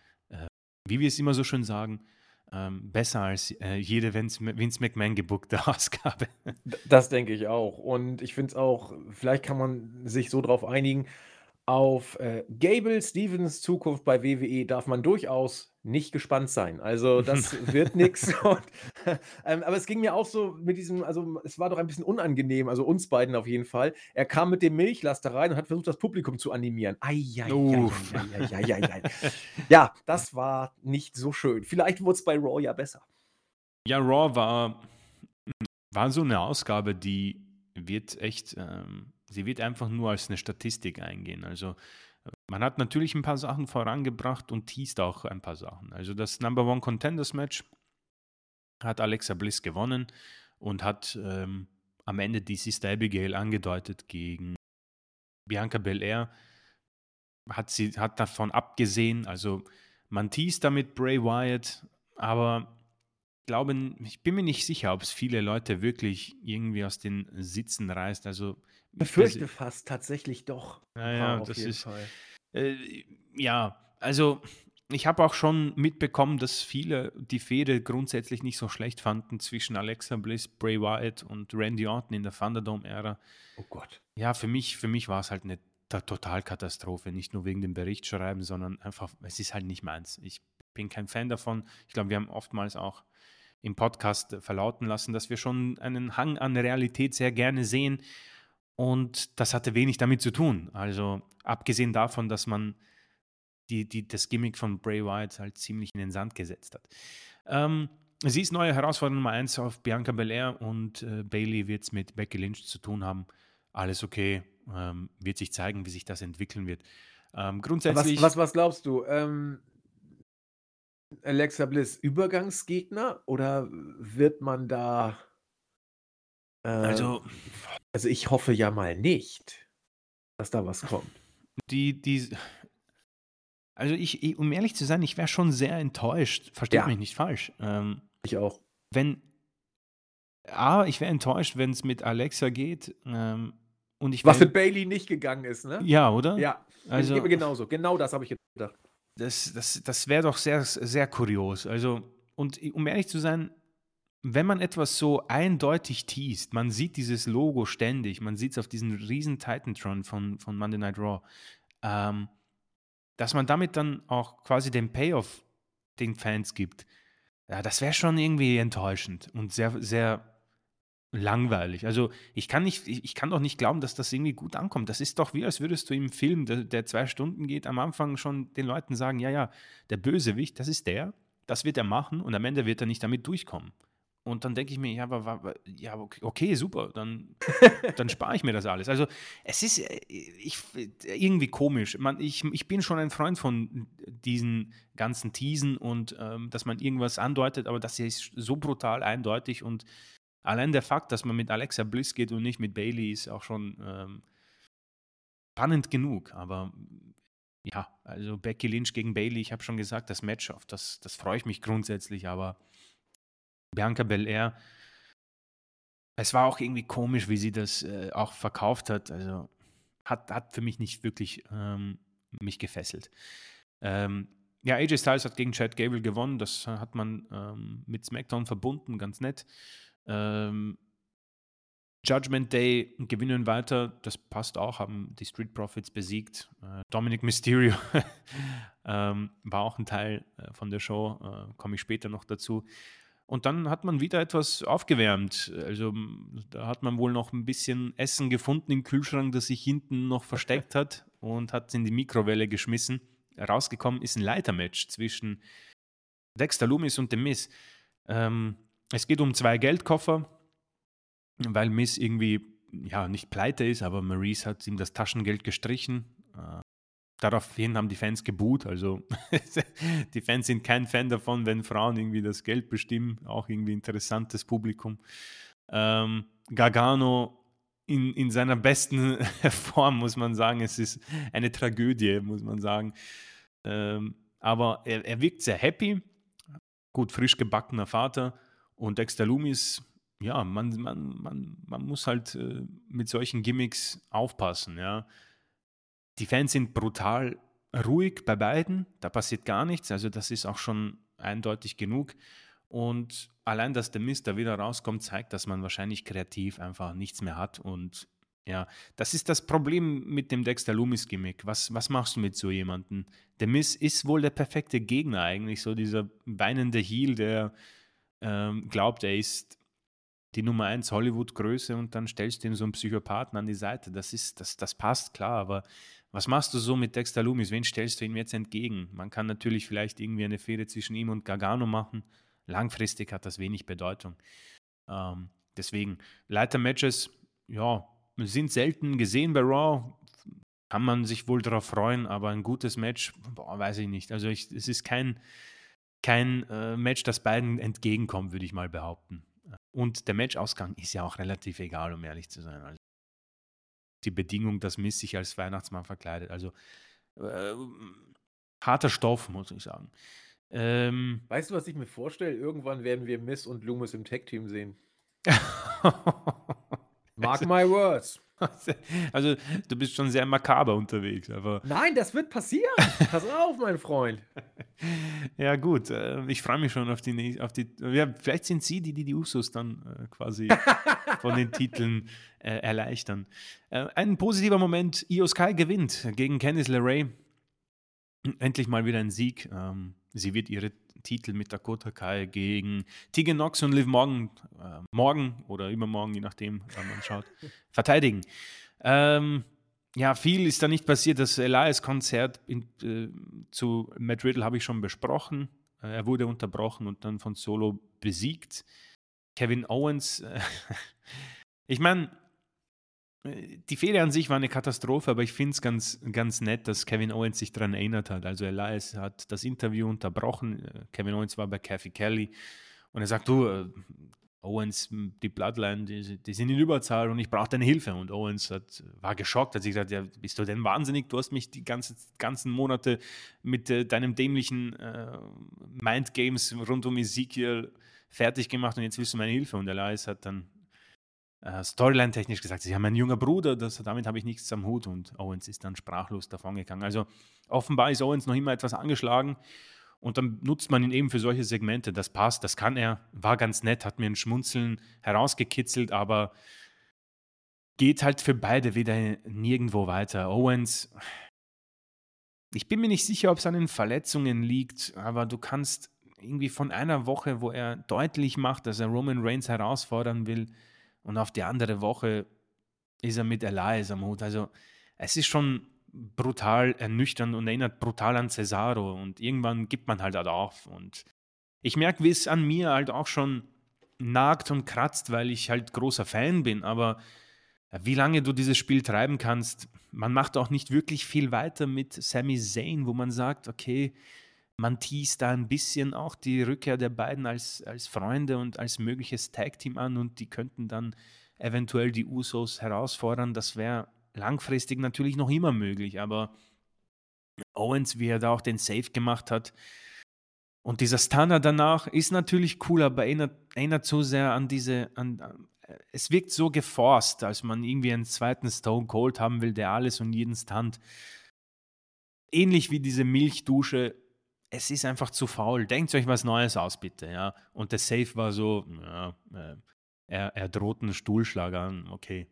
wie wir es immer so schön sagen, ähm, besser als äh, jede Vince, Vince McMahon gebuckte Ausgabe. Das denke ich auch. Und ich finde es auch, vielleicht kann man sich so drauf einigen, auf äh, Gable Stevens Zukunft bei WWE darf man durchaus nicht gespannt sein. Also das wird nichts. Ähm, aber es ging mir auch so mit diesem, also es war doch ein bisschen unangenehm, also uns beiden auf jeden Fall. Er kam mit dem Milchlaster rein und hat versucht, das Publikum zu animieren. Eieieiei. ja, das war nicht so schön. Vielleicht wurde es bei Raw ja besser. Ja, Raw war, war so eine Ausgabe, die wird echt... Ähm sie wird einfach nur als eine Statistik eingehen. Also Man hat natürlich ein paar Sachen vorangebracht und teast auch ein paar Sachen. Also das Number One Contenders Match hat Alexa Bliss gewonnen und hat ähm, am Ende die Sister Abigail angedeutet gegen Bianca Belair. Hat sie hat davon abgesehen, also man teast damit Bray Wyatt, aber ich glaube, ich bin mir nicht sicher, ob es viele Leute wirklich irgendwie aus den Sitzen reißt. Also befürchte fast tatsächlich doch. Naja, das ist äh, ja, also ich habe auch schon mitbekommen, dass viele die Fehde grundsätzlich nicht so schlecht fanden zwischen Alexa Bliss, Bray Wyatt und Randy Orton in der Thunderdome-Ära. Oh Gott. Ja, für mich, für mich war es halt eine Totalkatastrophe. Nicht nur wegen dem Berichtschreiben, sondern einfach, es ist halt nicht meins. Ich bin kein Fan davon. Ich glaube, wir haben oftmals auch im Podcast verlauten lassen, dass wir schon einen Hang an Realität sehr gerne sehen. Und das hatte wenig damit zu tun. Also abgesehen davon, dass man die, die, das Gimmick von Bray Wyatt halt ziemlich in den Sand gesetzt hat. Ähm, sie ist neue Herausforderung Nummer 1 auf Bianca Belair und äh, Bailey wird es mit Becky Lynch zu tun haben. Alles okay, ähm, wird sich zeigen, wie sich das entwickeln wird. Ähm, grundsätzlich. Was, was, was, glaubst du? Ähm, Alexa Bliss Übergangsgegner oder wird man da. Äh, also. Also, ich hoffe ja mal nicht, dass da was kommt. Die, die, also ich, um ehrlich zu sein, ich wäre schon sehr enttäuscht. Versteht ja. mich nicht falsch. Ähm, ich auch. Wenn, A, ich wäre enttäuscht, wenn es mit Alexa geht. Ähm, und ich Was mit Bailey nicht gegangen ist, ne? Ja, oder? Ja, also, genauso. Genau das habe ich gedacht. Das, das, das wäre doch sehr, sehr kurios. Also, und um ehrlich zu sein, wenn man etwas so eindeutig teast, man sieht dieses Logo ständig, man sieht es auf diesem riesen Titantron von, von Monday Night Raw, ähm, dass man damit dann auch quasi den Payoff den Fans gibt, ja, das wäre schon irgendwie enttäuschend und sehr, sehr langweilig. Also ich kann nicht, ich kann doch nicht glauben, dass das irgendwie gut ankommt. Das ist doch wie, als würdest du im Film, der, der zwei Stunden geht, am Anfang schon den Leuten sagen, ja, ja, der Bösewicht, das ist der, das wird er machen und am Ende wird er nicht damit durchkommen. Und dann denke ich mir, ja, aber, ja, okay, super, dann, dann spare ich mir das alles. Also es ist äh, ich, irgendwie komisch. Man, ich, ich bin schon ein Freund von diesen ganzen Teasen und ähm, dass man irgendwas andeutet, aber das ist so brutal eindeutig und allein der Fakt, dass man mit Alexa Bliss geht und nicht mit Bailey, ist auch schon ähm, spannend genug. Aber ja, also Becky Lynch gegen Bailey, ich habe schon gesagt, das Match, auf das, das freue ich mich grundsätzlich, aber Bianca Belair, es war auch irgendwie komisch, wie sie das äh, auch verkauft hat. Also hat, hat für mich nicht wirklich ähm, mich gefesselt. Ähm, ja, AJ Styles hat gegen Chad Gable gewonnen. Das hat man ähm, mit SmackDown verbunden, ganz nett. Ähm, Judgment Day gewinnen weiter, das passt auch, haben die Street Profits besiegt. Äh, Dominic Mysterio ähm, war auch ein Teil äh, von der Show, äh, komme ich später noch dazu. Und dann hat man wieder etwas aufgewärmt. Also da hat man wohl noch ein bisschen Essen gefunden im Kühlschrank, das sich hinten noch versteckt hat und hat es in die Mikrowelle geschmissen. Rausgekommen ist ein Leitermatch zwischen Dexter Loomis und dem Miss. Ähm, es geht um zwei Geldkoffer, weil Miss irgendwie ja nicht pleite ist, aber Maurice hat ihm das Taschengeld gestrichen. Äh, Daraufhin haben die Fans geboot. Also die Fans sind kein Fan davon, wenn Frauen irgendwie das Geld bestimmen. Auch irgendwie interessantes Publikum. Ähm, Gargano in, in seiner besten Form, muss man sagen. Es ist eine Tragödie, muss man sagen. Ähm, aber er, er wirkt sehr happy. Gut, frisch gebackener Vater. Und Dexter Loomis, ja, man, man, man, man muss halt äh, mit solchen Gimmicks aufpassen, ja die Fans sind brutal ruhig bei beiden, da passiert gar nichts, also das ist auch schon eindeutig genug. Und allein, dass der Mist da wieder rauskommt, zeigt, dass man wahrscheinlich kreativ einfach nichts mehr hat. Und ja, das ist das Problem mit dem Dexter Loomis-Gimmick. Was, was machst du mit so jemandem? Der Miss ist wohl der perfekte Gegner eigentlich, so dieser weinende Heel, der ähm, glaubt, er ist die Nummer 1 Hollywood-Größe und dann stellst du ihm so einen Psychopathen an die Seite. Das, ist, das, das passt klar, aber was machst du so mit Dexter Loomis? Wen stellst du ihm jetzt entgegen? Man kann natürlich vielleicht irgendwie eine Fehde zwischen ihm und Gargano machen. Langfristig hat das wenig Bedeutung. Ähm, deswegen, Leiter-Matches, ja, sind selten gesehen bei Raw. kann man sich wohl darauf freuen, aber ein gutes Match, boah, weiß ich nicht. Also ich, es ist kein, kein äh, Match, das beiden entgegenkommt, würde ich mal behaupten. Und der Matchausgang ist ja auch relativ egal, um ehrlich zu sein. Also die Bedingung, dass Miss sich als Weihnachtsmann verkleidet. Also äh, harter Stoff, muss ich sagen. Ähm, weißt du, was ich mir vorstelle? Irgendwann werden wir Miss und Loomis im Tech-Team sehen. Mark my words. Also, du bist schon sehr makaber unterwegs. Aber Nein, das wird passieren. Pass auf, mein Freund. ja, gut. Äh, ich freue mich schon auf die. Auf die ja, vielleicht sind sie die, die die Usos dann äh, quasi von den Titeln äh, erleichtern. Äh, ein positiver Moment: Io Sky gewinnt gegen Candice LeRae. Endlich mal wieder ein Sieg. Ähm, sie wird ihre Titel mit Dakota Kai gegen Tegan Knox und Liv Morgan, äh, morgen oder übermorgen, je nachdem, wann man schaut, verteidigen. Ähm, ja, viel ist da nicht passiert. Das Elias-Konzert äh, zu Matt Riddle habe ich schon besprochen. Äh, er wurde unterbrochen und dann von Solo besiegt. Kevin Owens, äh, ich meine, die Fehde an sich war eine Katastrophe, aber ich finde es ganz, ganz nett, dass Kevin Owens sich daran erinnert hat. Also Elias hat das Interview unterbrochen. Äh, Kevin Owens war bei Kathy Kelly und er sagt, du, äh, Owens, die Bloodline, die, die sind in Überzahl und ich brauche deine Hilfe. Und Owens hat, war geschockt, hat sich gesagt, ja, bist du denn wahnsinnig? Du hast mich die ganze, ganzen Monate mit äh, deinem dämlichen äh, Mindgames rund um Ezekiel fertig gemacht und jetzt willst du meine Hilfe. Und Elias hat dann äh, Storyline-technisch gesagt, sie haben einen junger Bruder, das, damit habe ich nichts am Hut und Owens ist dann sprachlos davongegangen. Also offenbar ist Owens noch immer etwas angeschlagen und dann nutzt man ihn eben für solche Segmente. Das passt, das kann er, war ganz nett, hat mir ein Schmunzeln herausgekitzelt, aber geht halt für beide wieder nirgendwo weiter. Owens, ich bin mir nicht sicher, ob es an den Verletzungen liegt, aber du kannst irgendwie von einer Woche, wo er deutlich macht, dass er Roman Reigns herausfordern will, und auf die andere Woche ist er mit Elias am Hut. Also es ist schon brutal ernüchternd und erinnert brutal an Cesaro. Und irgendwann gibt man halt, halt auf. Und ich merke, wie es an mir halt auch schon nagt und kratzt, weil ich halt großer Fan bin, aber wie lange du dieses Spiel treiben kannst, man macht auch nicht wirklich viel weiter mit Sami Zayn, wo man sagt, okay, man teast da ein bisschen auch die Rückkehr der beiden als, als Freunde und als mögliches Tag-Team an und die könnten dann eventuell die Usos herausfordern. Das wäre langfristig natürlich noch immer möglich, aber Owens, wie er da auch den Save gemacht hat, und dieser Stunner danach ist natürlich cool, aber erinnert, erinnert so sehr an diese, an, es wirkt so geforst, als man irgendwie einen zweiten Stone Cold haben will, der alles und jeden Stunt. Ähnlich wie diese Milchdusche es ist einfach zu faul. Denkt euch was Neues aus, bitte. Ja? Und der Safe war so, ja, äh, er, er droht einen Stuhlschlag an, okay.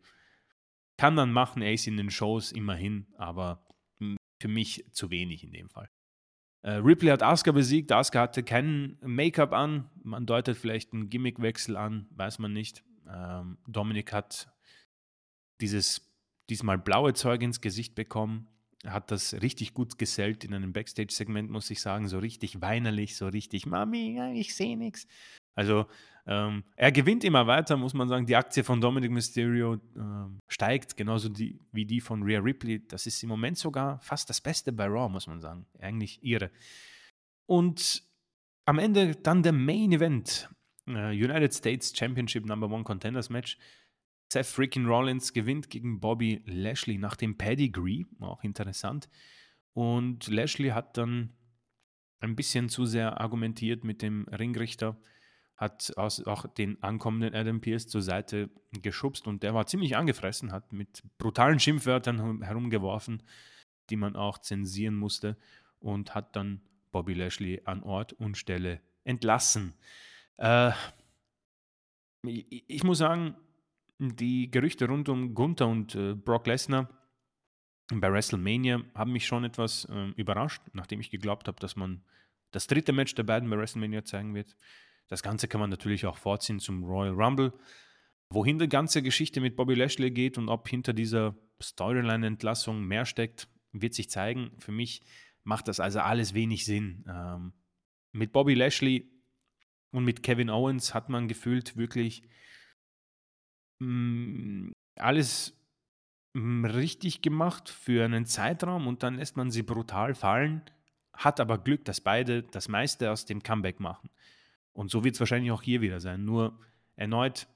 Kann man machen, ist in den Shows immerhin, aber für mich zu wenig in dem Fall. Äh, Ripley hat Asuka besiegt. Asuka hatte kein Make-up an. Man deutet vielleicht einen Gimmickwechsel an, weiß man nicht. Ähm, Dominik hat dieses diesmal blaue Zeug ins Gesicht bekommen hat das richtig gut gesellt in einem Backstage-Segment, muss ich sagen. So richtig weinerlich, so richtig, Mami, ich sehe nichts. Also ähm, er gewinnt immer weiter, muss man sagen. Die Aktie von Dominic Mysterio äh, steigt, genauso die, wie die von Rhea Ripley. Das ist im Moment sogar fast das Beste bei Raw, muss man sagen. Eigentlich ihre. Und am Ende dann der Main Event. Äh, United States Championship Number One Contenders Match. Seth freaking Rollins gewinnt gegen Bobby Lashley nach dem Pedigree, auch interessant. Und Lashley hat dann ein bisschen zu sehr argumentiert mit dem Ringrichter, hat auch den ankommenden Adam Pierce zur Seite geschubst und der war ziemlich angefressen, hat mit brutalen Schimpfwörtern herumgeworfen, die man auch zensieren musste und hat dann Bobby Lashley an Ort und Stelle entlassen. Äh, ich muss sagen, die Gerüchte rund um Gunther und äh, Brock Lesnar bei WrestleMania haben mich schon etwas äh, überrascht, nachdem ich geglaubt habe, dass man das dritte Match der beiden bei WrestleMania zeigen wird. Das Ganze kann man natürlich auch vorziehen zum Royal Rumble. Wohin die ganze Geschichte mit Bobby Lashley geht und ob hinter dieser Storyline-Entlassung mehr steckt, wird sich zeigen. Für mich macht das also alles wenig Sinn. Ähm, mit Bobby Lashley und mit Kevin Owens hat man gefühlt wirklich hm, alles hm, richtig gemacht für einen Zeitraum und dann lässt man sie brutal fallen, hat aber Glück, dass beide das meiste aus dem Comeback machen. Und so wird es wahrscheinlich auch hier wieder sein. Nur erneut,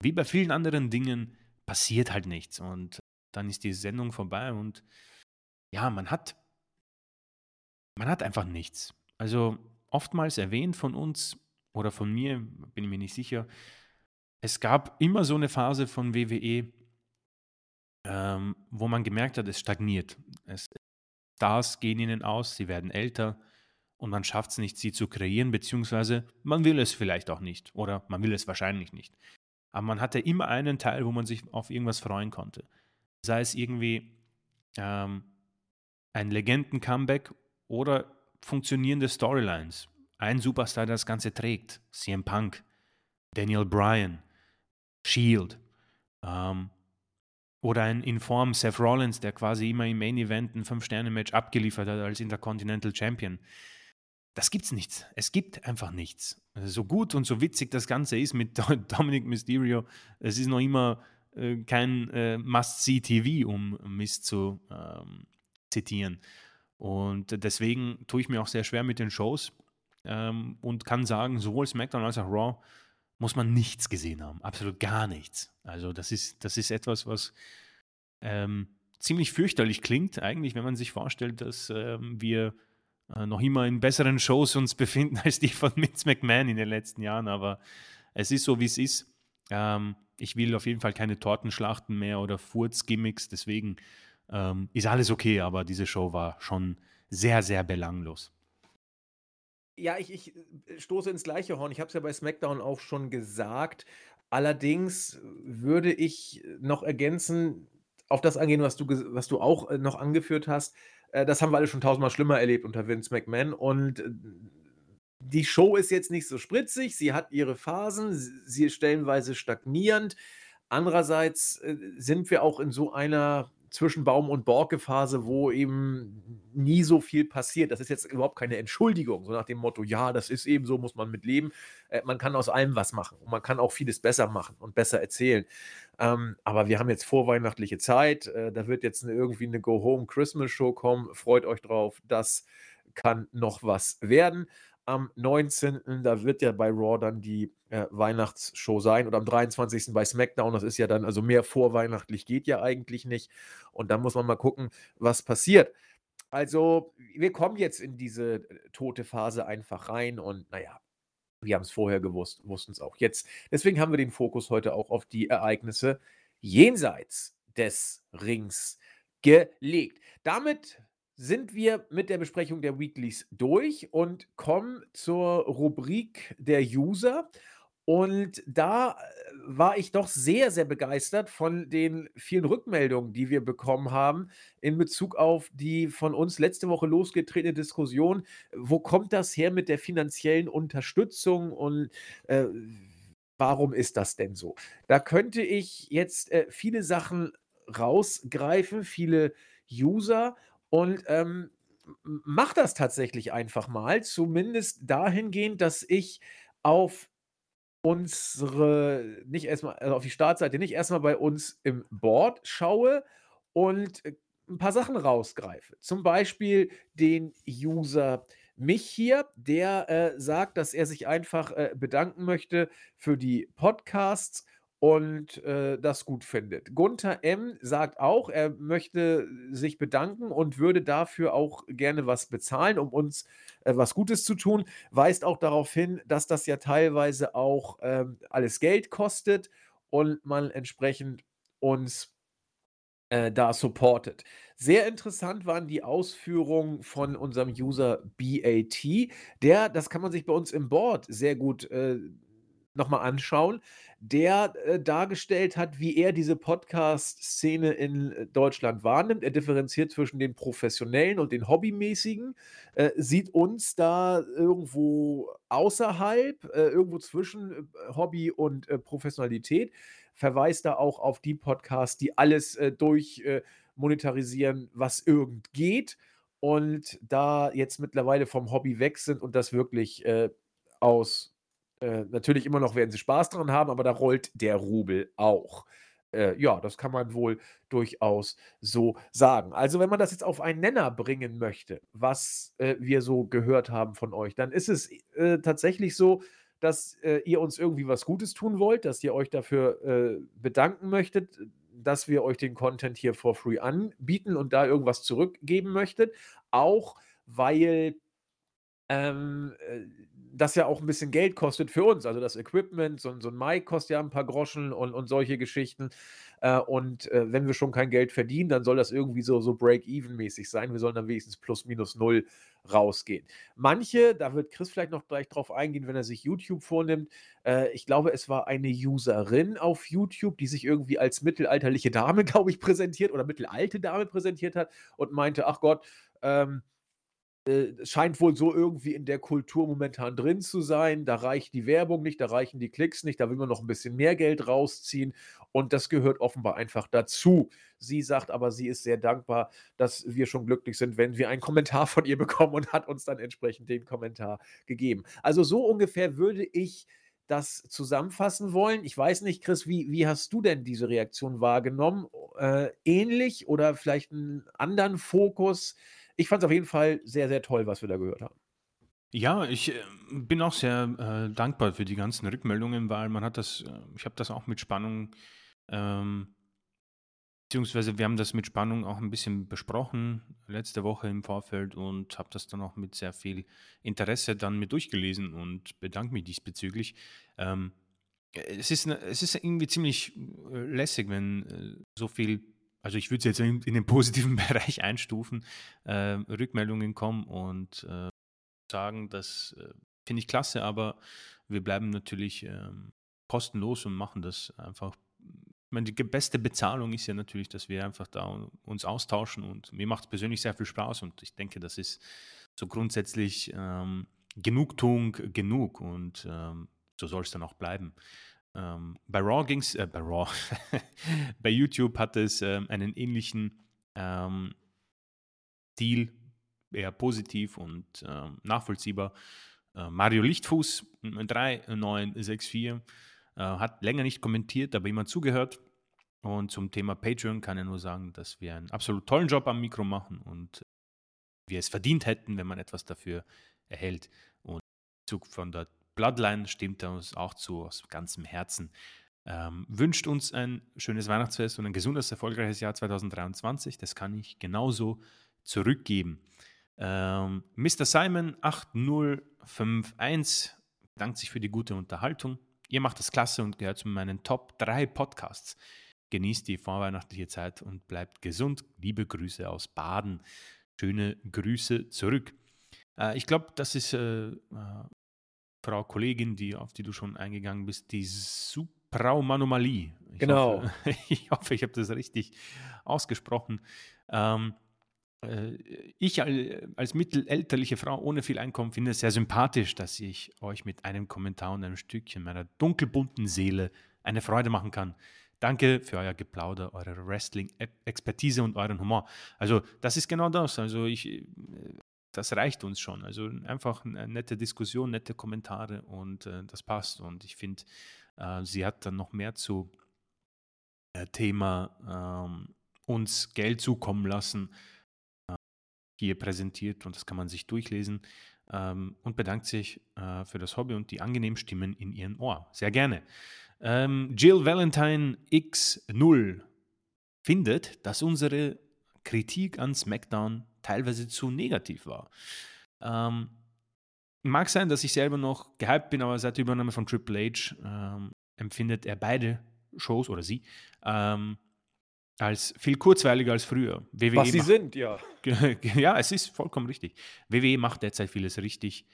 wie bei vielen anderen Dingen, passiert halt nichts. Und dann ist die Sendung vorbei und ja, man hat, man hat einfach nichts. Also oftmals erwähnt von uns oder von mir, bin ich mir nicht sicher, es gab immer so eine Phase von WWE, ähm, wo man gemerkt hat, es stagniert. Es, Stars gehen ihnen aus, sie werden älter und man schafft es nicht, sie zu kreieren, beziehungsweise man will es vielleicht auch nicht oder man will es wahrscheinlich nicht. Aber man hatte immer einen Teil, wo man sich auf irgendwas freuen konnte. Sei es irgendwie ähm, ein Legenden-Comeback oder funktionierende Storylines. Ein Superstar, der das Ganze trägt, CM Punk, Daniel Bryan, Shield. Ähm, oder ein Inform Seth Rollins, der quasi immer im Main Event ein Fünf-Sterne-Match abgeliefert hat als Intercontinental Champion. Das gibt's nichts. Es gibt einfach nichts. Also so gut und so witzig das Ganze ist mit Dominic Mysterio, es ist noch immer äh, kein äh, Must-See-TV, um Mist zu ähm, zitieren. Und deswegen tue ich mir auch sehr schwer mit den Shows ähm, und kann sagen, sowohl SmackDown als auch Raw muss man nichts gesehen haben. Absolut gar nichts. Also das ist, das ist etwas, was ähm, ziemlich fürchterlich klingt, eigentlich, wenn man sich vorstellt, dass ähm, wir äh, noch immer in besseren Shows uns befinden als die von Vince McMahon in den letzten Jahren. Aber es ist so, wie es ist. Ähm, ich will auf jeden Fall keine Tortenschlachten mehr oder Furz-Gimmicks, deswegen ähm, ist alles okay, aber diese Show war schon sehr, sehr belanglos. Ja, ich, ich äh, stoße ins gleiche Horn. Ich habe es ja bei SmackDown auch schon gesagt. Allerdings würde ich noch ergänzen, auf das angehen, was du, was du auch äh, noch angeführt hast. Äh, das haben wir alle schon tausendmal schlimmer erlebt unter Vince McMahon. Und die Show ist jetzt nicht so spritzig. Sie hat ihre Phasen. Sie ist stellenweise stagnierend. Andererseits sind wir auch in so einer zwischen Baum und Borke-Phase, wo eben nie so viel passiert. Das ist jetzt überhaupt keine Entschuldigung, so nach dem Motto, ja, das ist eben so, muss man mit leben. Äh, man kann aus allem was machen und man kann auch vieles besser machen und besser erzählen. Ähm, aber wir haben jetzt vorweihnachtliche Zeit, äh, da wird jetzt eine, irgendwie eine Go-Home-Christmas-Show kommen. Freut euch drauf, das kann noch was werden am 19. Da wird ja bei Raw dann die äh, Weihnachtsshow sein und am 23. bei SmackDown. Das ist ja dann, also mehr vorweihnachtlich geht ja eigentlich nicht. Und dann muss man mal gucken, was passiert. Also, wir kommen jetzt in diese äh, tote Phase einfach rein und naja, wir haben es vorher gewusst, wussten es auch jetzt. Deswegen haben wir den Fokus heute auch auf die Ereignisse jenseits des Rings gelegt. Damit sind wir mit der Besprechung der Weeklies durch und kommen zur Rubrik der User. Und da äh, war ich doch sehr, sehr begeistert von den vielen Rückmeldungen, die wir bekommen haben in Bezug auf die von uns letzte Woche losgetretene Diskussion. Wo kommt das her mit der finanziellen Unterstützung und äh, warum ist das denn so? Da könnte ich jetzt äh, viele Sachen rausgreifen, viele User und ähm, mach das tatsächlich einfach mal, zumindest dahingehend, dass ich auf unsere, nicht erstmal, also auf die Startseite, nicht erstmal bei uns im Board schaue und äh, ein paar Sachen rausgreife. Zum Beispiel den User mich hier, der äh, sagt, dass er sich einfach äh, bedanken möchte für die Podcasts und äh, das gut findet. Gunther M. sagt auch, er möchte sich bedanken und würde dafür auch gerne was bezahlen, um uns äh, was Gutes zu tun. Weist auch darauf hin, dass das ja teilweise auch ähm, alles Geld kostet und man entsprechend uns äh, da supportet. Sehr interessant waren die Ausführungen von unserem User BAT. Der, das kann man sich bei uns im Board sehr gut äh, nochmal anschauen, der äh, dargestellt hat, wie er diese Podcast-Szene in äh, Deutschland wahrnimmt. Er differenziert zwischen den professionellen und den hobbymäßigen, äh, sieht uns da irgendwo außerhalb, äh, irgendwo zwischen äh, Hobby und äh, Professionalität, verweist da auch auf die Podcasts, die alles durch monetarisieren, was irgend geht und da jetzt mittlerweile vom Hobby weg sind und das wirklich aus äh, natürlich immer noch werden sie Spaß dran haben, aber da rollt der Rubel auch. Äh, ja, das kann man wohl durchaus so sagen. Also, wenn man das jetzt auf einen Nenner bringen möchte, was, äh, wir so gehört haben von euch, dann ist es, äh, tatsächlich so, dass, äh, ihr uns irgendwie was Gutes tun wollt, dass ihr euch dafür, bedanken möchtet, dass wir euch den Content hier for free anbieten und da irgendwas zurückgeben möchtet. Auch weil ähm, äh, das ja auch ein bisschen Geld kostet für uns. Also, das Equipment, so so 'n Mic kostet ja ein paar Groschen und und solche Geschichten. Äh, und, äh, wenn wir schon kein Geld verdienen, dann soll das irgendwie so so Break-even-mäßig sein. Wir sollen dann wenigstens plus minus null rausgehen. Manche, da wird Chris vielleicht noch gleich drauf eingehen, wenn er sich YouTube vornimmt. Äh, ich glaube, es war eine Userin auf YouTube, die sich irgendwie als mittelalterliche Dame, glaube ich, präsentiert oder mittelalte Dame präsentiert hat und meinte: „Ach Gott, ähm, äh, scheint wohl so irgendwie in der Kultur momentan drin zu sein. Da reicht die Werbung nicht, da reichen die Klicks nicht, da will man noch ein bisschen mehr Geld rausziehen und das gehört offenbar einfach dazu. Sie sagt aber, sie ist sehr dankbar, dass wir schon glücklich sind, wenn wir einen Kommentar von ihr bekommen und hat uns dann entsprechend den Kommentar gegeben. Also, so ungefähr würde ich das zusammenfassen wollen. Ich weiß nicht, Chris, wie wie hast du denn diese Reaktion wahrgenommen? Äh, ähnlich oder vielleicht einen anderen Fokus? Ich fand es auf jeden Fall sehr, sehr toll, was wir da gehört haben. Ja, ich äh, bin auch sehr äh, dankbar für die ganzen Rückmeldungen, weil man hat das, äh, ich habe das auch mit Spannung, ähm, beziehungsweise wir haben das mit Spannung auch ein bisschen besprochen letzte Woche im Vorfeld und habe das dann auch mit sehr viel Interesse dann mit durchgelesen und bedanke mich diesbezüglich. Ähm, es, ist, ne, es ist irgendwie ziemlich äh, lässig, wenn äh, so viel also ich würde es jetzt in, in, den positiven Bereich einstufen, äh, Rückmeldungen kommen und äh, sagen, das äh, finde ich klasse, aber wir bleiben natürlich ähm, kostenlos und machen das einfach. Ich meine, die beste Bezahlung ist ja natürlich, dass wir einfach da uns austauschen und mir macht es persönlich sehr viel Spaß und ich denke, das ist so grundsätzlich ähm, Genugtuung genug und ähm, so soll es dann auch bleiben. Ähm, bei Raw ging es, äh, bei Raw, bei YouTube hat es ähm, einen ähnlichen ähm, Stil, eher positiv und ähm, nachvollziehbar. Äh, Mario Lichtfuß 3964 äh, hat länger nicht kommentiert, aber immer zugehört. Und zum Thema Patreon kann er nur sagen, dass wir einen absolut tollen Job am Mikro machen und wir es verdient hätten, wenn man etwas dafür erhält. Und Zug von der Bloodline stimmt uns auch zu aus ganzem Herzen. Ähm, wünscht uns ein schönes Weihnachtsfest und ein gesundes, erfolgreiches Jahr 2023. Das kann ich genauso zurückgeben. Ähm, Mr. Simon 8051 bedankt sich für die gute Unterhaltung. Ihr macht das klasse und gehört zu meinen Top 3 Podcasts. Genießt die vorweihnachtliche Zeit und bleibt gesund. Liebe Grüße aus Baden. Schöne Grüße zurück. Äh, ich glaube, das ist äh, äh Frau Kollegin, die, auf die du schon eingegangen bist, die Supraumanomalie. Ich genau. Hoffe, ich hoffe, ich habe das richtig ausgesprochen. Ähm, äh, ich als mittelelterliche Frau ohne viel Einkommen finde es sehr sympathisch, dass ich euch mit einem Kommentar und einem Stückchen meiner dunkelbunten Seele eine Freude machen kann. Danke für euer Geplauder, eure Wrestling-Expertise und euren Humor. Also, das ist genau das. Also, ich äh, das reicht uns schon. Also einfach eine nette Diskussion, nette Kommentare und äh, das passt. Und ich finde, äh, sie hat dann noch mehr zu äh, Thema ähm, uns Geld zukommen lassen äh, hier präsentiert und das kann man sich durchlesen ähm, und bedankt sich äh, für das Hobby und die angenehmen Stimmen in ihren Ohr. Sehr gerne. Ähm, Jill Valentine X0 findet, dass unsere Kritik an SmackDown teilweise zu negativ war. Ähm, mag sein, dass ich selber noch gehypt bin, aber seit der Übernahme von Triple H ähm, empfindet er beide Shows oder sie ähm, als viel kurzweiliger als früher. WWE Was sie macht, sind, ja. ja, es ist vollkommen richtig. WWE macht derzeit vieles richtig,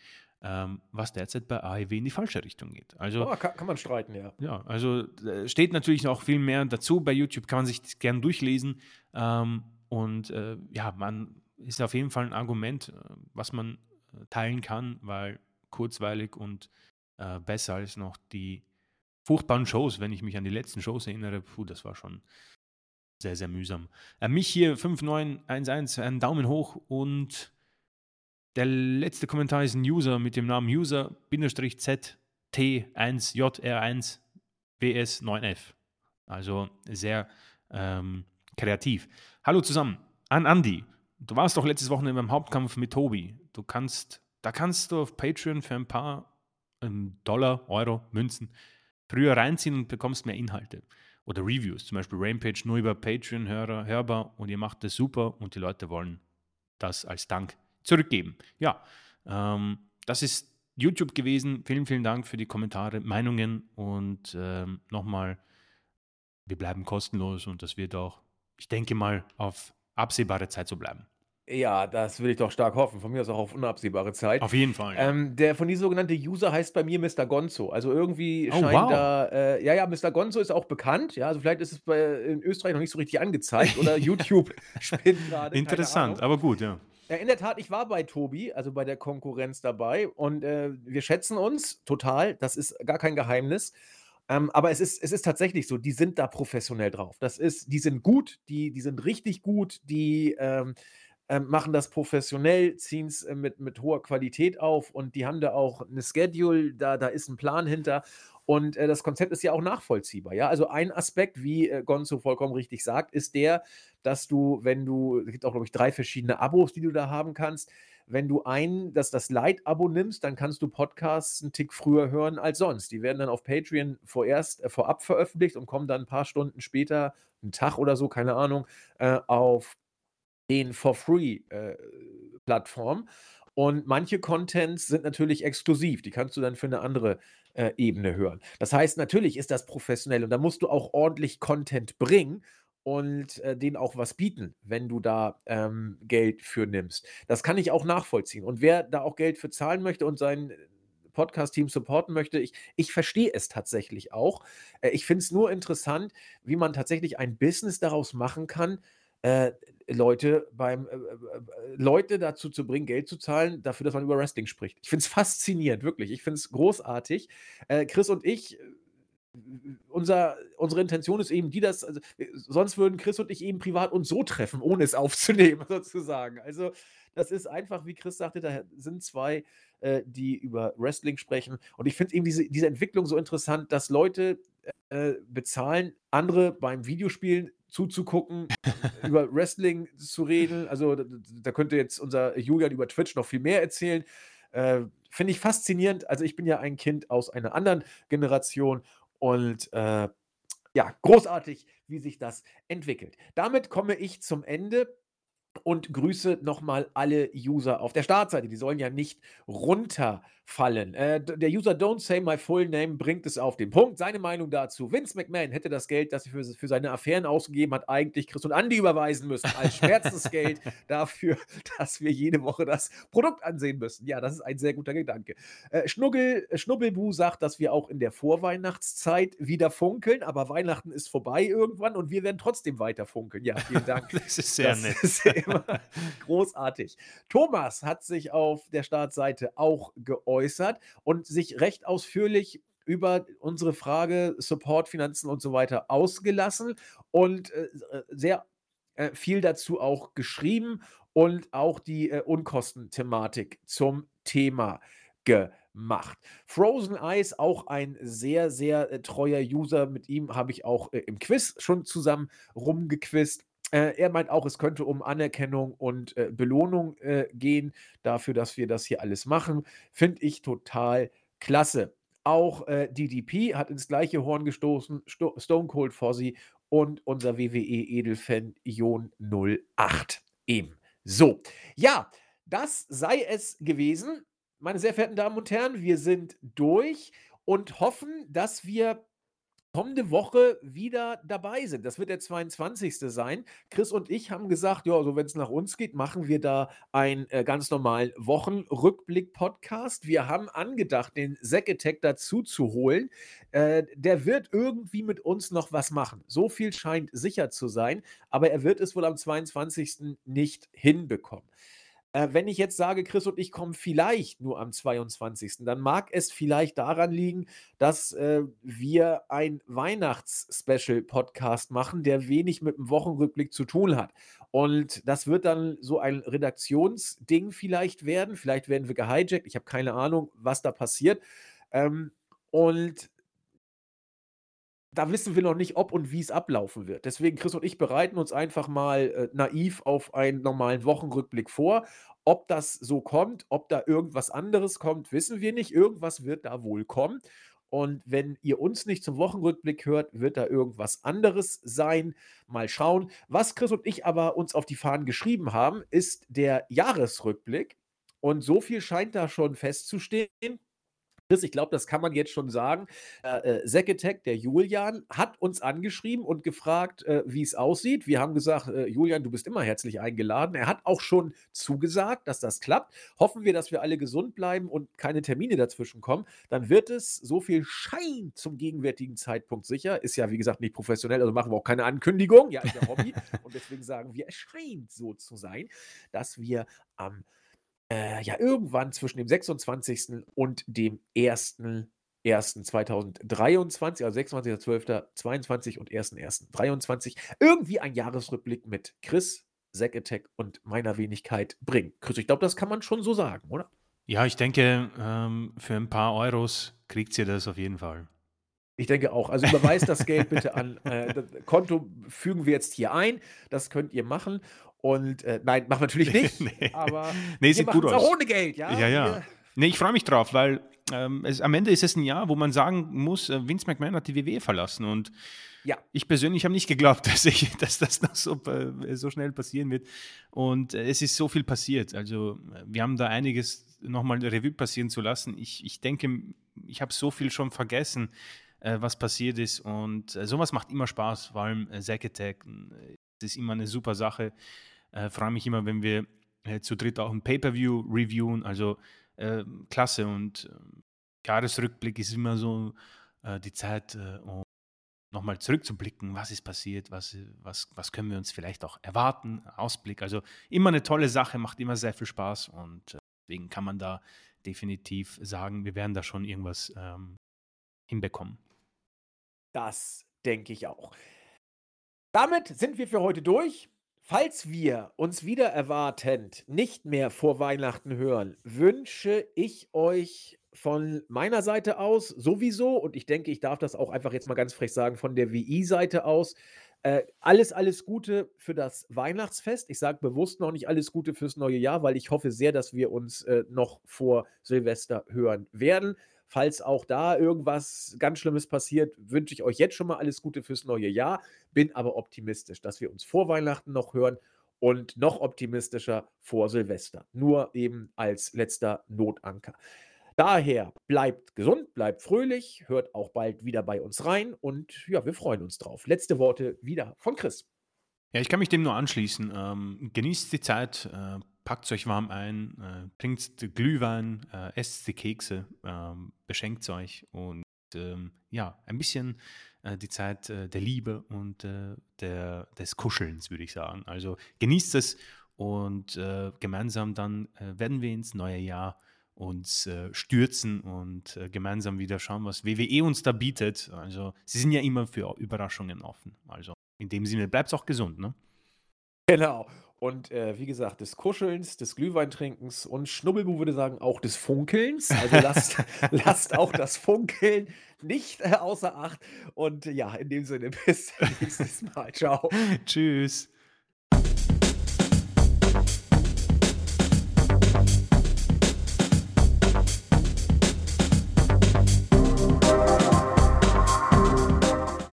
ähm, was derzeit bei AEW in die falsche Richtung geht. Also, oh, kann, kann, man streiten, ja. Ja, also äh, steht natürlich noch viel mehr dazu. Bei YouTube kann man sich gern durchlesen. Ähm, und äh, ja, man ist auf jeden Fall ein Argument, äh, was man äh, teilen kann, weil kurzweilig und äh, besser als noch die furchtbaren Shows, wenn ich mich an die letzten Shows erinnere, puh, das war schon sehr, sehr mühsam. Äh, mich hier 5911, einen Daumen hoch und der letzte Kommentar ist ein User mit dem Namen User-ZT1JR1BS9F. Also sehr ähm, kreativ. Hallo zusammen. An Andy. Du warst doch letztes Wochenende beim Hauptkampf mit Tobi. Du kannst, da kannst du auf Patreon für ein paar ähm, Dollar, Euro, Münzen früher reinziehen und bekommst mehr Inhalte. Oder Reviews, zum Beispiel Rampage nur über Patreon hörer, hörbar und ihr macht das super und die Leute wollen das als Dank zurückgeben. Ja, ähm, das ist YouTube gewesen. Vielen, vielen Dank für die Kommentare, Meinungen und ähm, nochmal, wir bleiben kostenlos und das wird auch, ich denke mal, auf absehbare Zeit so bleiben. Ja, das will ich doch stark hoffen. Von mir aus auch auf unabsehbare Zeit. Auf jeden Fall. Ja. Ähm, der von dieser sogenannte User heißt bei mir Mr. Gonzo. Also irgendwie oh, scheint wow. da, äh, ja, ja, Mr. Gonzo ist auch bekannt. Ja, also vielleicht ist es bei, in Österreich noch nicht so richtig angezeigt oder YouTube spinnt gerade. Interessant, aber gut, ja. Ja, in der Tat, ich war bei Tobi, also bei der Konkurrenz dabei und äh, wir schätzen uns total. Das ist gar kein Geheimnis. Ähm, aber es ist, es ist tatsächlich so, die sind da professionell drauf. Das ist, die sind gut, die, die sind richtig gut, die ähm, ähm, machen das professionell, ziehen es äh, mit, mit hoher Qualität auf und die haben da auch eine Schedule, da, da ist ein Plan hinter. Und äh, das Konzept ist ja auch nachvollziehbar. Ja? Also ein Aspekt, wie äh, Gonzo vollkommen richtig sagt, ist der, dass du, wenn du, es gibt auch, glaube ich, drei verschiedene Abos, die du da haben kannst. Wenn du ein, dass das Light-Abo nimmst, dann kannst du Podcasts einen Tick früher hören als sonst. Die werden dann auf Patreon vorerst äh, vorab veröffentlicht und kommen dann ein paar Stunden später, einen Tag oder so, keine Ahnung, äh, auf den For-Free-Plattformen. Äh, und manche Contents sind natürlich exklusiv. Die kannst du dann für eine andere äh, Ebene hören. Das heißt, natürlich ist das professionell und da musst du auch ordentlich Content bringen und äh, denen auch was bieten, wenn du da ähm, Geld für nimmst. Das kann ich auch nachvollziehen. Und wer da auch Geld für zahlen möchte und sein Podcast-Team supporten möchte, ich, ich verstehe es tatsächlich auch. Äh, ich finde es nur interessant, wie man tatsächlich ein Business daraus machen kann, äh, Leute beim äh, äh, äh, Leute dazu zu bringen, Geld zu zahlen, dafür, dass man über Wrestling spricht. Ich finde es faszinierend, wirklich. Ich finde es großartig. Äh, Chris und ich, äh, unser, unsere Intention ist eben die, dass also, sonst würden Chris und ich eben privat uns so treffen, ohne es aufzunehmen, sozusagen. Also das ist einfach, wie Chris sagte, da sind zwei, äh, die über Wrestling sprechen. Und ich finde eben diese, diese Entwicklung so interessant, dass Leute bezahlen, andere beim Videospielen zuzugucken, über Wrestling zu reden. Also da, da, könnte jetzt unser Julian über Twitch noch viel mehr erzählen. Äh, Finde ich faszinierend. Also ich bin ja ein Kind aus einer anderen Generation und äh, ja, großartig, wie sich das entwickelt. Damit komme ich zum Ende und grüße nochmal alle User auf der Startseite. Die sollen ja nicht runterfallen. Äh, der User Don't Say My Full Name bringt es auf den Punkt. Seine Meinung dazu: Vince McMahon hätte das Geld, das er für, für seine Affären ausgegeben hat, eigentlich Chris und Andy überweisen müssen, als Schmerzensgeld dafür, dass wir jede Woche das Produkt ansehen müssen. Ja, das ist ein sehr guter Gedanke. Äh, Schnuggel, Schnubbelbu sagt, dass wir auch in der Vorweihnachtszeit wieder funkeln, aber Weihnachten ist vorbei irgendwann und wir werden trotzdem weiter funkeln. Ja, vielen Dank. das ist sehr das nett. Ist immer großartig. Thomas hat sich auf der Startseite auch geäußert und sich recht ausführlich über unsere Frage Support, Finanzen und so weiter ausgelassen und äh, sehr äh, viel dazu auch geschrieben und auch die äh, Unkostenthematik zum Thema gemacht. Frozen Eyes, auch ein sehr, sehr äh, treuer User. Mit ihm habe ich auch äh, im Quiz schon zusammen rumgequizt. Äh, er meint auch, es könnte um Anerkennung und äh, Belohnung äh, gehen dafür, dass wir das hier alles machen. Finde ich total klasse. Auch äh, DDP hat ins gleiche Horn gestoßen, Sto Stone Cold Fozzy und unser WWE-Edelfan Ion 08 eben. So, ja, das sei es gewesen. Meine sehr verehrten Damen und Herren, wir sind durch und hoffen, dass wir kommende Woche wieder dabei sind. Das wird der 22. sein. Chris und ich haben gesagt, ja, also wenn es nach uns geht, machen wir da einen äh, ganz normalen Wochenrückblick-Podcast. Wir haben angedacht, den Zack Attack dazu zu holen. Äh, der wird irgendwie mit uns noch was machen. So viel scheint sicher zu sein, aber er wird es wohl am 22. nicht hinbekommen. Äh, wenn ich jetzt sage, Chris und ich kommen vielleicht nur am 22., dann mag es vielleicht daran liegen, dass äh, wir ein Weihnachts-Special-Podcast machen, der wenig mit dem Wochenrückblick zu tun hat. Und das wird dann so ein Redaktionsding vielleicht werden. Vielleicht werden wir gehijackt. Ich habe keine Ahnung, was da passiert. Ähm, und da wissen wir noch nicht, ob und wie es ablaufen wird. Deswegen, Chris und ich bereiten uns einfach mal äh, naiv auf einen normalen Wochenrückblick vor. Ob das so kommt, ob da irgendwas anderes kommt, wissen wir nicht. Irgendwas wird da wohl kommen. Und wenn ihr uns nicht zum Wochenrückblick hört, wird da irgendwas anderes sein. Mal schauen. Was Chris und ich aber uns auf die Fahnen geschrieben haben, ist der Jahresrückblick. Und so viel scheint da schon festzustehen. Chris, ich glaube, das kann man jetzt schon sagen. Äh, äh, der Julian, hat uns angeschrieben und gefragt, äh, wie es aussieht. Wir haben gesagt, äh, Julian, du bist immer herzlich eingeladen. Er hat auch schon zugesagt, dass das klappt. Hoffen wir, dass wir alle gesund bleiben und keine Termine dazwischen kommen. Dann wird es, so viel Schein zum gegenwärtigen Zeitpunkt sicher, ist ja wie gesagt nicht professionell, also machen wir auch keine Ankündigung. Ja, ist ja Hobby. und deswegen sagen wir, es scheint so zu sein, dass wir am äh, ja, irgendwann zwischen dem 26. und dem 1.1.2023, also 26.12.22 und 1.1.23, irgendwie ein Jahresrückblick mit Chris, Zack Attack und meiner Wenigkeit bringen. Chris, ich glaube, das kann man schon so sagen, oder? Ja, ich denke, ähm, für ein paar Euros kriegt ihr das auf jeden Fall. Ich denke auch. Also überweist das Geld bitte an äh, das Konto, fügen wir jetzt hier ein. Das könnt ihr machen. Und äh, nein, machen wir natürlich nicht. nee. Aber nee, sieht gut aus. auch ohne Geld, ja. Ja, ja. Nee, ich freue mich drauf, weil ähm, es, am Ende ist es ein Jahr, wo man sagen muss, äh, Vince McMahon hat die WWE verlassen. Und ja. ich persönlich habe nicht geglaubt, dass, ich, dass das noch so, äh, so schnell passieren wird. Und äh, es ist so viel passiert. Also wir haben da einiges nochmal Revue passieren zu lassen. Ich, ich denke, ich habe so viel schon vergessen, äh, was passiert ist. Und äh, sowas macht immer Spaß, vor allem äh, Zack Attack. Das ist immer eine super Sache. Äh, Freue mich immer, wenn wir äh, zu dritt auch ein Pay-Per-View reviewen. Also äh, klasse und äh, Jahresrückblick ist immer so äh, die Zeit, äh, um nochmal zurückzublicken, was ist passiert, was, was, was können wir uns vielleicht auch erwarten, Ausblick. Also immer eine tolle Sache, macht immer sehr viel Spaß und äh, deswegen kann man da definitiv sagen, wir werden da schon irgendwas ähm, hinbekommen. Das denke ich auch. Damit sind wir für heute durch. Falls wir uns wieder erwartend nicht mehr vor Weihnachten hören, wünsche ich euch von meiner Seite aus sowieso, und ich denke, ich darf das auch einfach jetzt mal ganz frech sagen, von der WI-Seite aus, äh, alles, alles Gute für das Weihnachtsfest. Ich sage bewusst noch nicht alles Gute fürs neue Jahr, weil ich hoffe sehr, dass wir uns äh, noch vor Silvester hören werden. Falls auch da irgendwas ganz Schlimmes passiert, wünsche ich euch jetzt schon mal alles Gute fürs neue Jahr. Bin aber optimistisch, dass wir uns vor Weihnachten noch hören und noch optimistischer vor Silvester. Nur eben als letzter Notanker. Daher bleibt gesund, bleibt fröhlich, hört auch bald wieder bei uns rein und ja, wir freuen uns drauf. Letzte Worte wieder von Chris. Ja, ich kann mich dem nur anschließen. Ähm, genießt die Zeit, äh, packt euch warm ein, äh, trinkt Glühwein, äh, esst die Kekse, äh, beschenkt euch und ähm, ja, ein bisschen äh, die Zeit äh, der Liebe und äh, der, des Kuschelns, würde ich sagen. Also genießt es und gemeinsam dann werden wir ins neue Jahr uns stürzen und gemeinsam wieder schauen, was WWE uns da bietet. Also sie sind ja immer für Überraschungen offen. Also in dem Sinne bleibt es auch gesund, ne? Genau. Und äh, wie gesagt, des Kuschelns, des Glühweintrinkens und Schnubbelbu würde sagen auch des Funkelns. Also lasst, lasst auch das Funkeln nicht außer Acht. Und ja, in dem Sinne, bis nächstes Mal. Ciao. Tschüss.